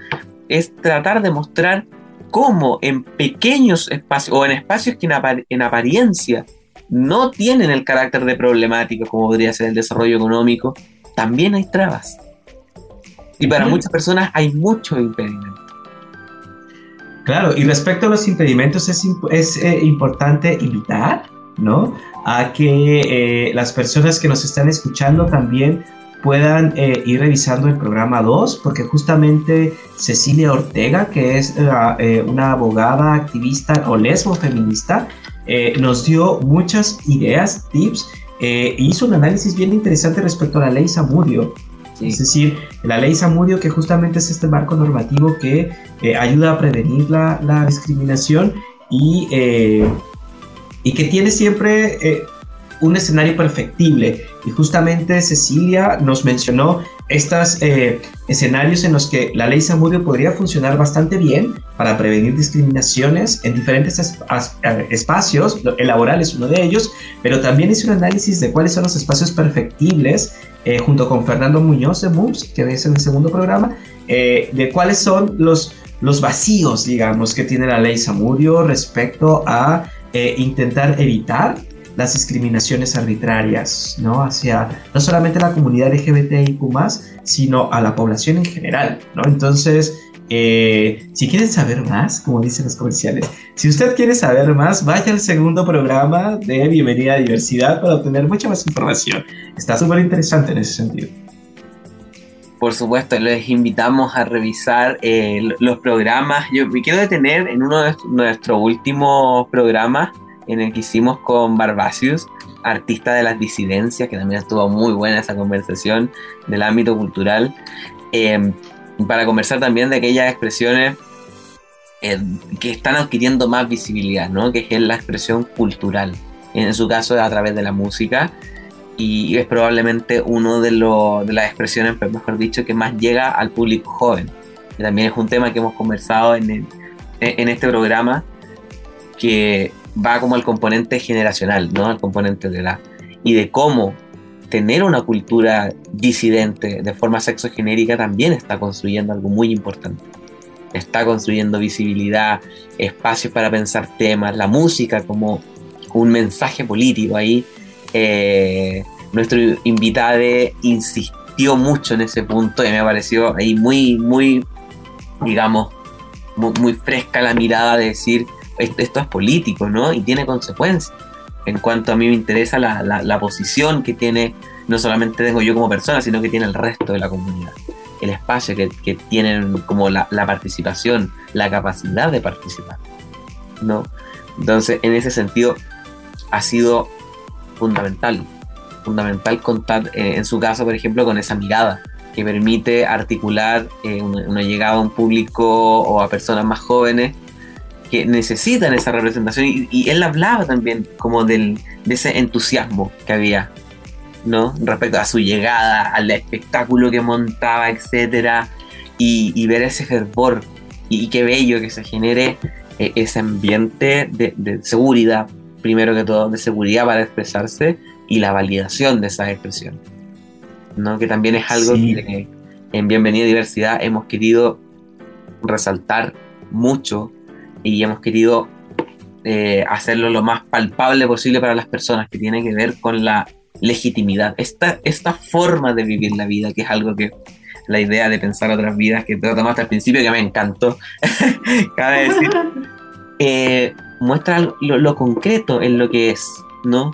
es tratar de mostrar cómo en pequeños espacios o en espacios que en, apariencia no tienen el carácter de problemático como podría ser el desarrollo económico, también hay trabas. Y para muchas personas hay muchos impedimentos. Claro, y respecto a los impedimentos es, es eh, importante invitar, ¿no? A que eh, las personas que nos están escuchando también puedan eh, ir revisando el programa 2, porque justamente Cecilia Ortega, que es eh, una abogada, activista o lesbo feminista, eh, nos dio muchas ideas, tips, e hizo un análisis bien interesante respecto a la ley Samudio, Es decir, la ley Samudio, que justamente es este marco normativo que eh, ayuda a prevenir la, la discriminación y, eh, y, que tiene siempre eh, un escenario perfectible. Y justamente Cecilia nos mencionó estos eh, escenarios en los que la ley Samudio podría funcionar bastante bien para prevenir discriminaciones en diferentes eh, espacios, el laboral es uno de ellos, pero también hizo un análisis de cuáles son los espacios perfectibles, eh, junto con Fernando Muñoz de MUPS, que es en el segundo programa, de cuáles son los, los vacíos, digamos, que tiene la ley Samudio respecto a intentar evitar las discriminaciones arbitrarias, ¿no? Hacia no solamente la comunidad LGBTIQ+, sino a la población en general, ¿no? Entonces, eh, si quieren saber más, como dicen los comerciales, si usted quiere saber más, vaya al segundo programa de Bienvenida a Diversidad para obtener mucha más información. Está súper interesante en ese sentido. Por supuesto, les invitamos a revisar eh, los programas. Yo me quiero detener en uno de nuestros últimos programas en el que hicimos con Barbacius, artista de las disidencias, que también estuvo muy buena esa conversación del ámbito cultural, eh, para conversar también de aquellas expresiones eh, que están adquiriendo más visibilidad, ¿no? que es la expresión cultural, en su caso a través de la música, y es probablemente uno de, de las expresiones, mejor dicho, que más llega al público joven. También es un tema que hemos conversado en, en este programa, que va como al componente generacional, ¿no? Al componente de la... Y de cómo tener una cultura disidente de forma sexogenérica también está construyendo algo muy importante. Está construyendo visibilidad, espacios para pensar temas, la música como un mensaje político ahí. Eh, nuestro invitado insistió mucho en ese punto y me pareció ahí muy, muy, digamos, muy, muy fresca la mirada de decir, esto es político, ¿no? Y tiene consecuencias. En cuanto a mí me interesa la, la, posición que tiene, no solamente tengo yo como persona, sino que tiene el resto de la comunidad. El espacio que, que tienen como la, la, participación, la capacidad de participar, ¿no? Entonces, en ese sentido, ha sido fundamental, fundamental contar, eh, en su caso, por ejemplo, con esa mirada que permite articular eh, una, una, llegada a un público o a personas más jóvenes que necesitan esa representación y, él hablaba también como del, de ese entusiasmo que había, ¿no? Respecto a su llegada, al espectáculo que montaba, etcétera, y, ver ese fervor y, qué bello que se genere eh, ese ambiente de, seguridad, primero que todo, de seguridad para expresarse y la validación de esa expresión, ¿no? Que también es algo que en Bienvenida a Diversidad hemos querido resaltar mucho y hemos querido eh, hacerlo lo más palpable posible para las personas, que tiene que ver con la legitimidad, esta, esta forma de vivir la vida, que es algo que la idea de pensar otras vidas que te tomaste al principio, que me encantó, cabe decir, eh, muestra lo, concreto en lo que es, ¿no?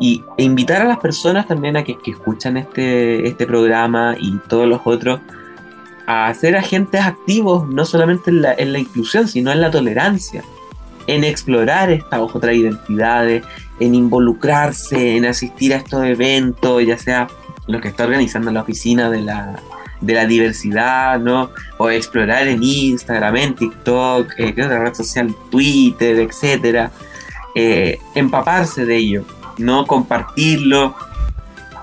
Y e invitar a las personas también a que, que escuchan este, este programa y todos los otros a ser agentes activos, no solamente en la, inclusión, sino en la tolerancia, en explorar estas otras identidades, en involucrarse, en asistir a estos eventos, ya sea lo que está organizando la oficina de la, diversidad, ¿no? O explorar en Instagram, en TikTok, eh, ¿qué otra red social? Twitter, etcétera. Eh, empaparse de ello, ¿no? Compartirlo,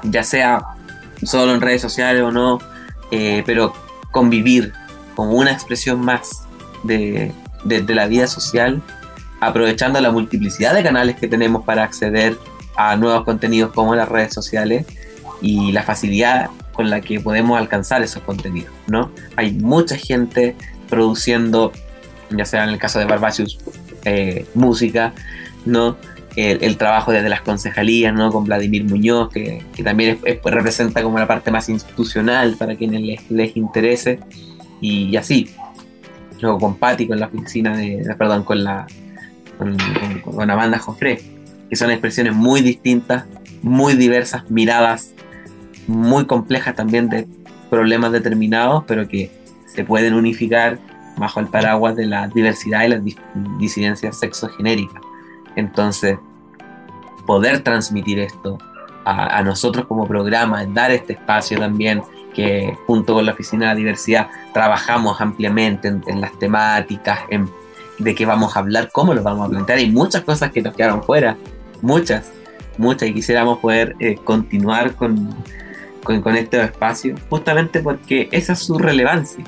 ya sea solo en redes sociales o no, eh, pero convivir como una expresión más de, la vida social, aprovechando la multiplicidad de canales que tenemos para acceder a nuevos contenidos como las redes sociales y la facilidad con la que podemos alcanzar esos contenidos, ¿no? Hay mucha gente produciendo, ya sea en el caso de Barbacius, eh, música, ¿no? El, trabajo desde las concejalías, ¿no? Con Vladimir Muñoz, que, también representa como la parte más institucional para quienes les, interese, y, así. Luego con Patti, con la oficina de, perdón, con la con, Amanda Joffre, que son expresiones muy distintas, muy diversas, miradas muy complejas también de problemas determinados, pero que se pueden unificar bajo el paraguas de la diversidad y las disidencias sexogenéricas. Entonces, poder transmitir esto a, nosotros como programa, dar este espacio también, que junto con la Oficina de la Diversidad trabajamos ampliamente en, las temáticas, en de qué vamos a hablar, cómo lo vamos a plantear. Hay muchas cosas que nos quedaron fuera, muchas, muchas, y quisiéramos poder eh, continuar con, con, con este espacio, justamente porque esa es su relevancia,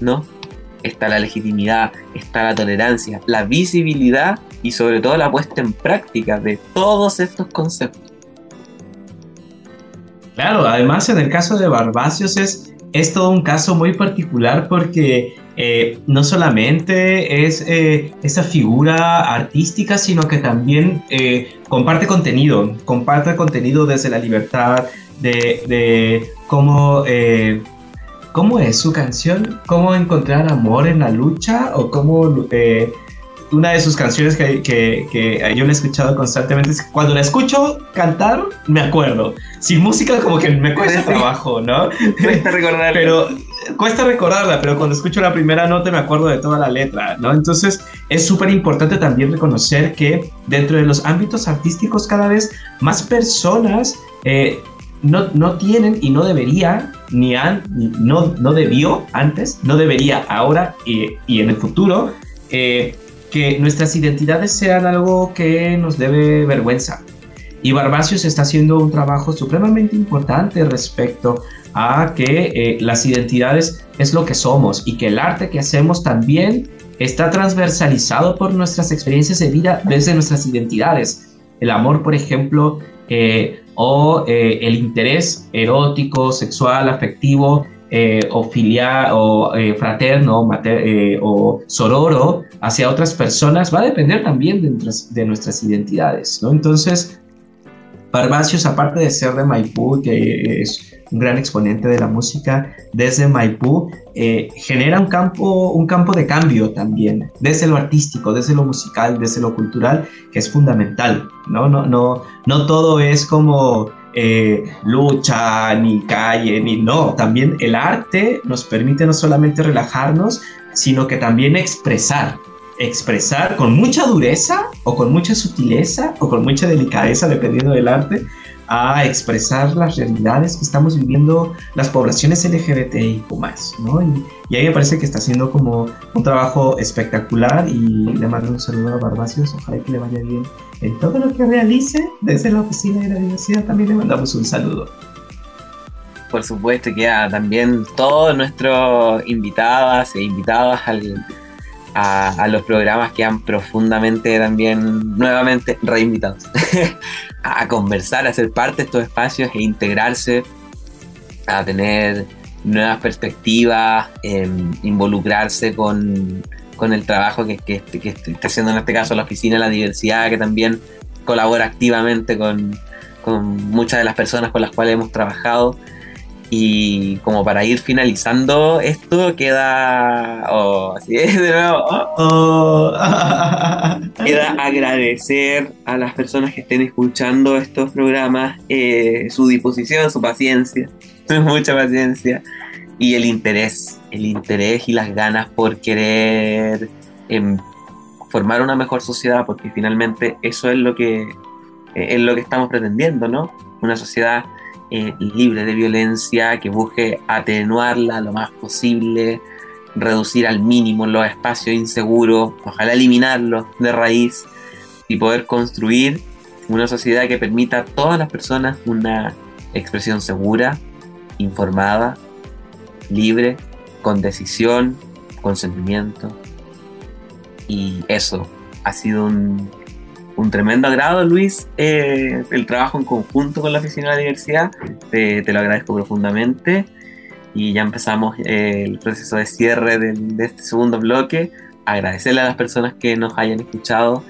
¿no? Está la legitimidad, está la tolerancia, la visibilidad y sobre todo la puesta en práctica de todos estos conceptos. Claro, además en el caso de Barbacios es, es todo un caso muy particular porque eh, no solamente es eh, esa figura artística, sino que también eh, comparte contenido, comparte contenido desde la libertad, de, de cómo, cómo es su canción, cómo encontrar amor en la lucha o cómo una de sus canciones que, que, yo le he escuchado constantemente es cuando la escucho cantar, me acuerdo. Sin música como que me cuesta trabajo, ¿no? Cuesta recordarla. pero cuesta recordarla, pero cuando escucho la primera nota me acuerdo de toda la letra, ¿no? Entonces es súper importante también reconocer que dentro de los ámbitos artísticos cada vez más personas eh, no, no, tienen y no debería, ni han, no, no debió antes, no debería ahora y, y en el futuro. Eh, que nuestras identidades sean algo que nos debe vergüenza. Y Barbacios está haciendo un trabajo supremamente importante respecto a que eh, las identidades es lo que somos y que el arte que hacemos también está transversalizado por nuestras experiencias de vida desde nuestras identidades. El amor, por ejemplo, eh, o eh, el interés erótico, sexual, afectivo, o filial, o fraterno, o sororo, hacia otras personas va a depender también de, nuestras identidades, ¿no? Entonces, Barbacios, aparte de ser de Maipú, que es un gran exponente de la música desde Maipú, eh, genera un campo, un campo de cambio también, desde lo artístico, desde lo musical, desde lo cultural, que es fundamental, ¿no? No, no, no todo es como eh, lucha, ni calle, ni no, también el arte nos permite no solamente relajarnos, sino que también expresar, expresar con mucha dureza o con mucha sutileza o con mucha delicadeza, dependiendo del arte, a expresar las realidades que estamos viviendo las poblaciones LGBTI más, ¿no? Y, y, ahí me parece que está haciendo como un trabajo espectacular y le mando un saludo a Barbacios, ojalá que le vaya bien en todo lo que realice desde la Oficina de la Diversidad, también le mandamos un saludo. Por supuesto, que también todos nuestros invitadas e invitados a, los programas que han profundamente también nuevamente reinvitados a conversar, a ser parte de estos espacios e integrarse, a tener nuevas perspectivas, em, involucrarse con, el trabajo que, que, que, está haciendo en este caso la Oficina de la Diversidad, que también colabora activamente con, con muchas de las personas con las cuales hemos trabajado. Y como para ir finalizando esto, queda. Oh, así es, de nuevo. Oh. queda agradecer a las personas que estén escuchando estos programas eh, su disposición, su paciencia, mucha paciencia y el interés, el interés y las ganas por querer em, formar una mejor sociedad, porque finalmente eso es lo que eh, es lo que estamos pretendiendo, ¿no? Una sociedad eh, libre de violencia, que busque atenuarla lo más posible, reducir al mínimo los espacios inseguros, ojalá eliminarlos de raíz y poder construir una sociedad que permita a todas las personas una expresión segura, informada, libre, con decisión, con sentimiento. Y eso ha sido un un tremendo agrado, Luis, eh, el trabajo en conjunto con la Oficina de la Diversidad. Te, lo agradezco profundamente. Y ya empezamos eh, el proceso de cierre de, este segundo bloque. Agradecerle a las personas que nos hayan escuchado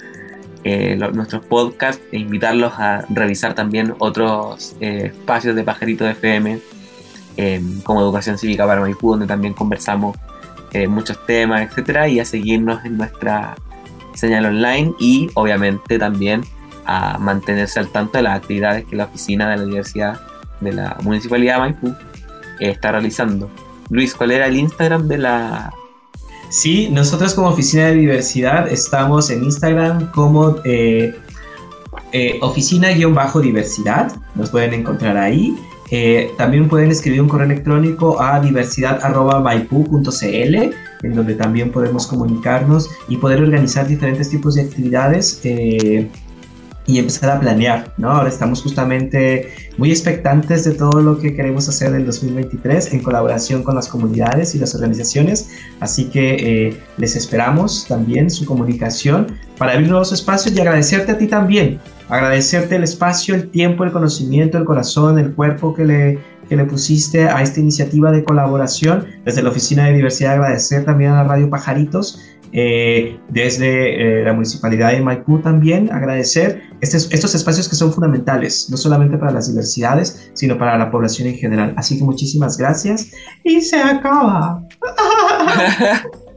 eh, nuestros podcasts e invitarlos a revisar también otros espacios de Pajarito FM, como Educación Cívica para Maipú, donde también conversamos muchos temas, etcétera, y a seguirnos en nuestra señal online y obviamente también a mantenerse al tanto de las actividades que la oficina de la Universidad de la Municipalidad de Maipú está realizando. Luis, ¿cuál era el Instagram de la... Sí, nosotros como oficina de diversidad estamos en Instagram como eh, eh, oficina-diversidad, nos pueden encontrar ahí. Eh, también pueden escribir un correo electrónico a diversidad.maipu.cl, en donde también podemos comunicarnos y poder organizar diferentes tipos de actividades. Eh, y empezar a planear, ¿no? Ahora estamos justamente muy expectantes de todo lo que queremos hacer en el 2023 en colaboración con las comunidades y las organizaciones, así que eh, les esperamos también su comunicación para abrir nuevos espacios y agradecerte a ti también, agradecerte el espacio, el tiempo, el conocimiento, el corazón, el cuerpo que le, que le pusiste a esta iniciativa de colaboración. Desde la Oficina de Diversidad agradecer también a la Radio Pajaritos eh, desde eh, la Municipalidad de Maipú también agradecer estos, espacios que son fundamentales, no solamente para las diversidades, sino para la población en general. Así que muchísimas gracias y se acaba.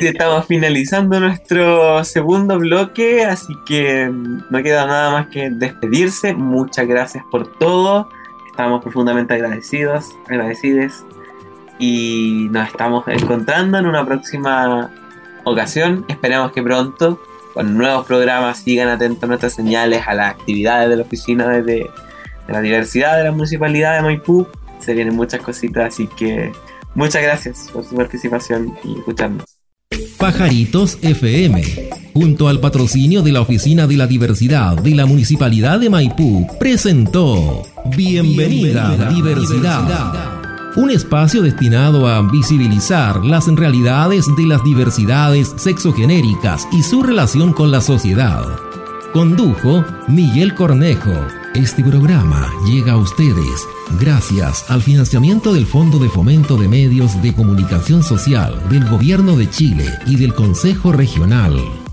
estamos finalizando nuestro segundo bloque, así que no queda nada más que despedirse. Muchas gracias por todo. Estamos profundamente agradecidos, agradecidos y nos estamos encontrando en una próxima ocasión. Esperemos que pronto, con nuevos programas, sigan atentos a nuestras señales, a las actividades de la oficina de, la diversidad de la municipalidad de Maipú. Se vienen muchas cositas, así que muchas gracias por su participación y escucharnos. Pajaritos FM, junto al patrocinio de la Oficina de la Diversidad de la Municipalidad de Maipú, presentó Bienvenida, diversidad un espacio destinado a visibilizar las realidades de las diversidades sexogenéricas y su relación con la sociedad. Condujo Miguel Cornejo. Este programa llega a ustedes gracias al financiamiento del Fondo de Fomento de Medios de Comunicación Social del Gobierno de Chile y del Consejo Regional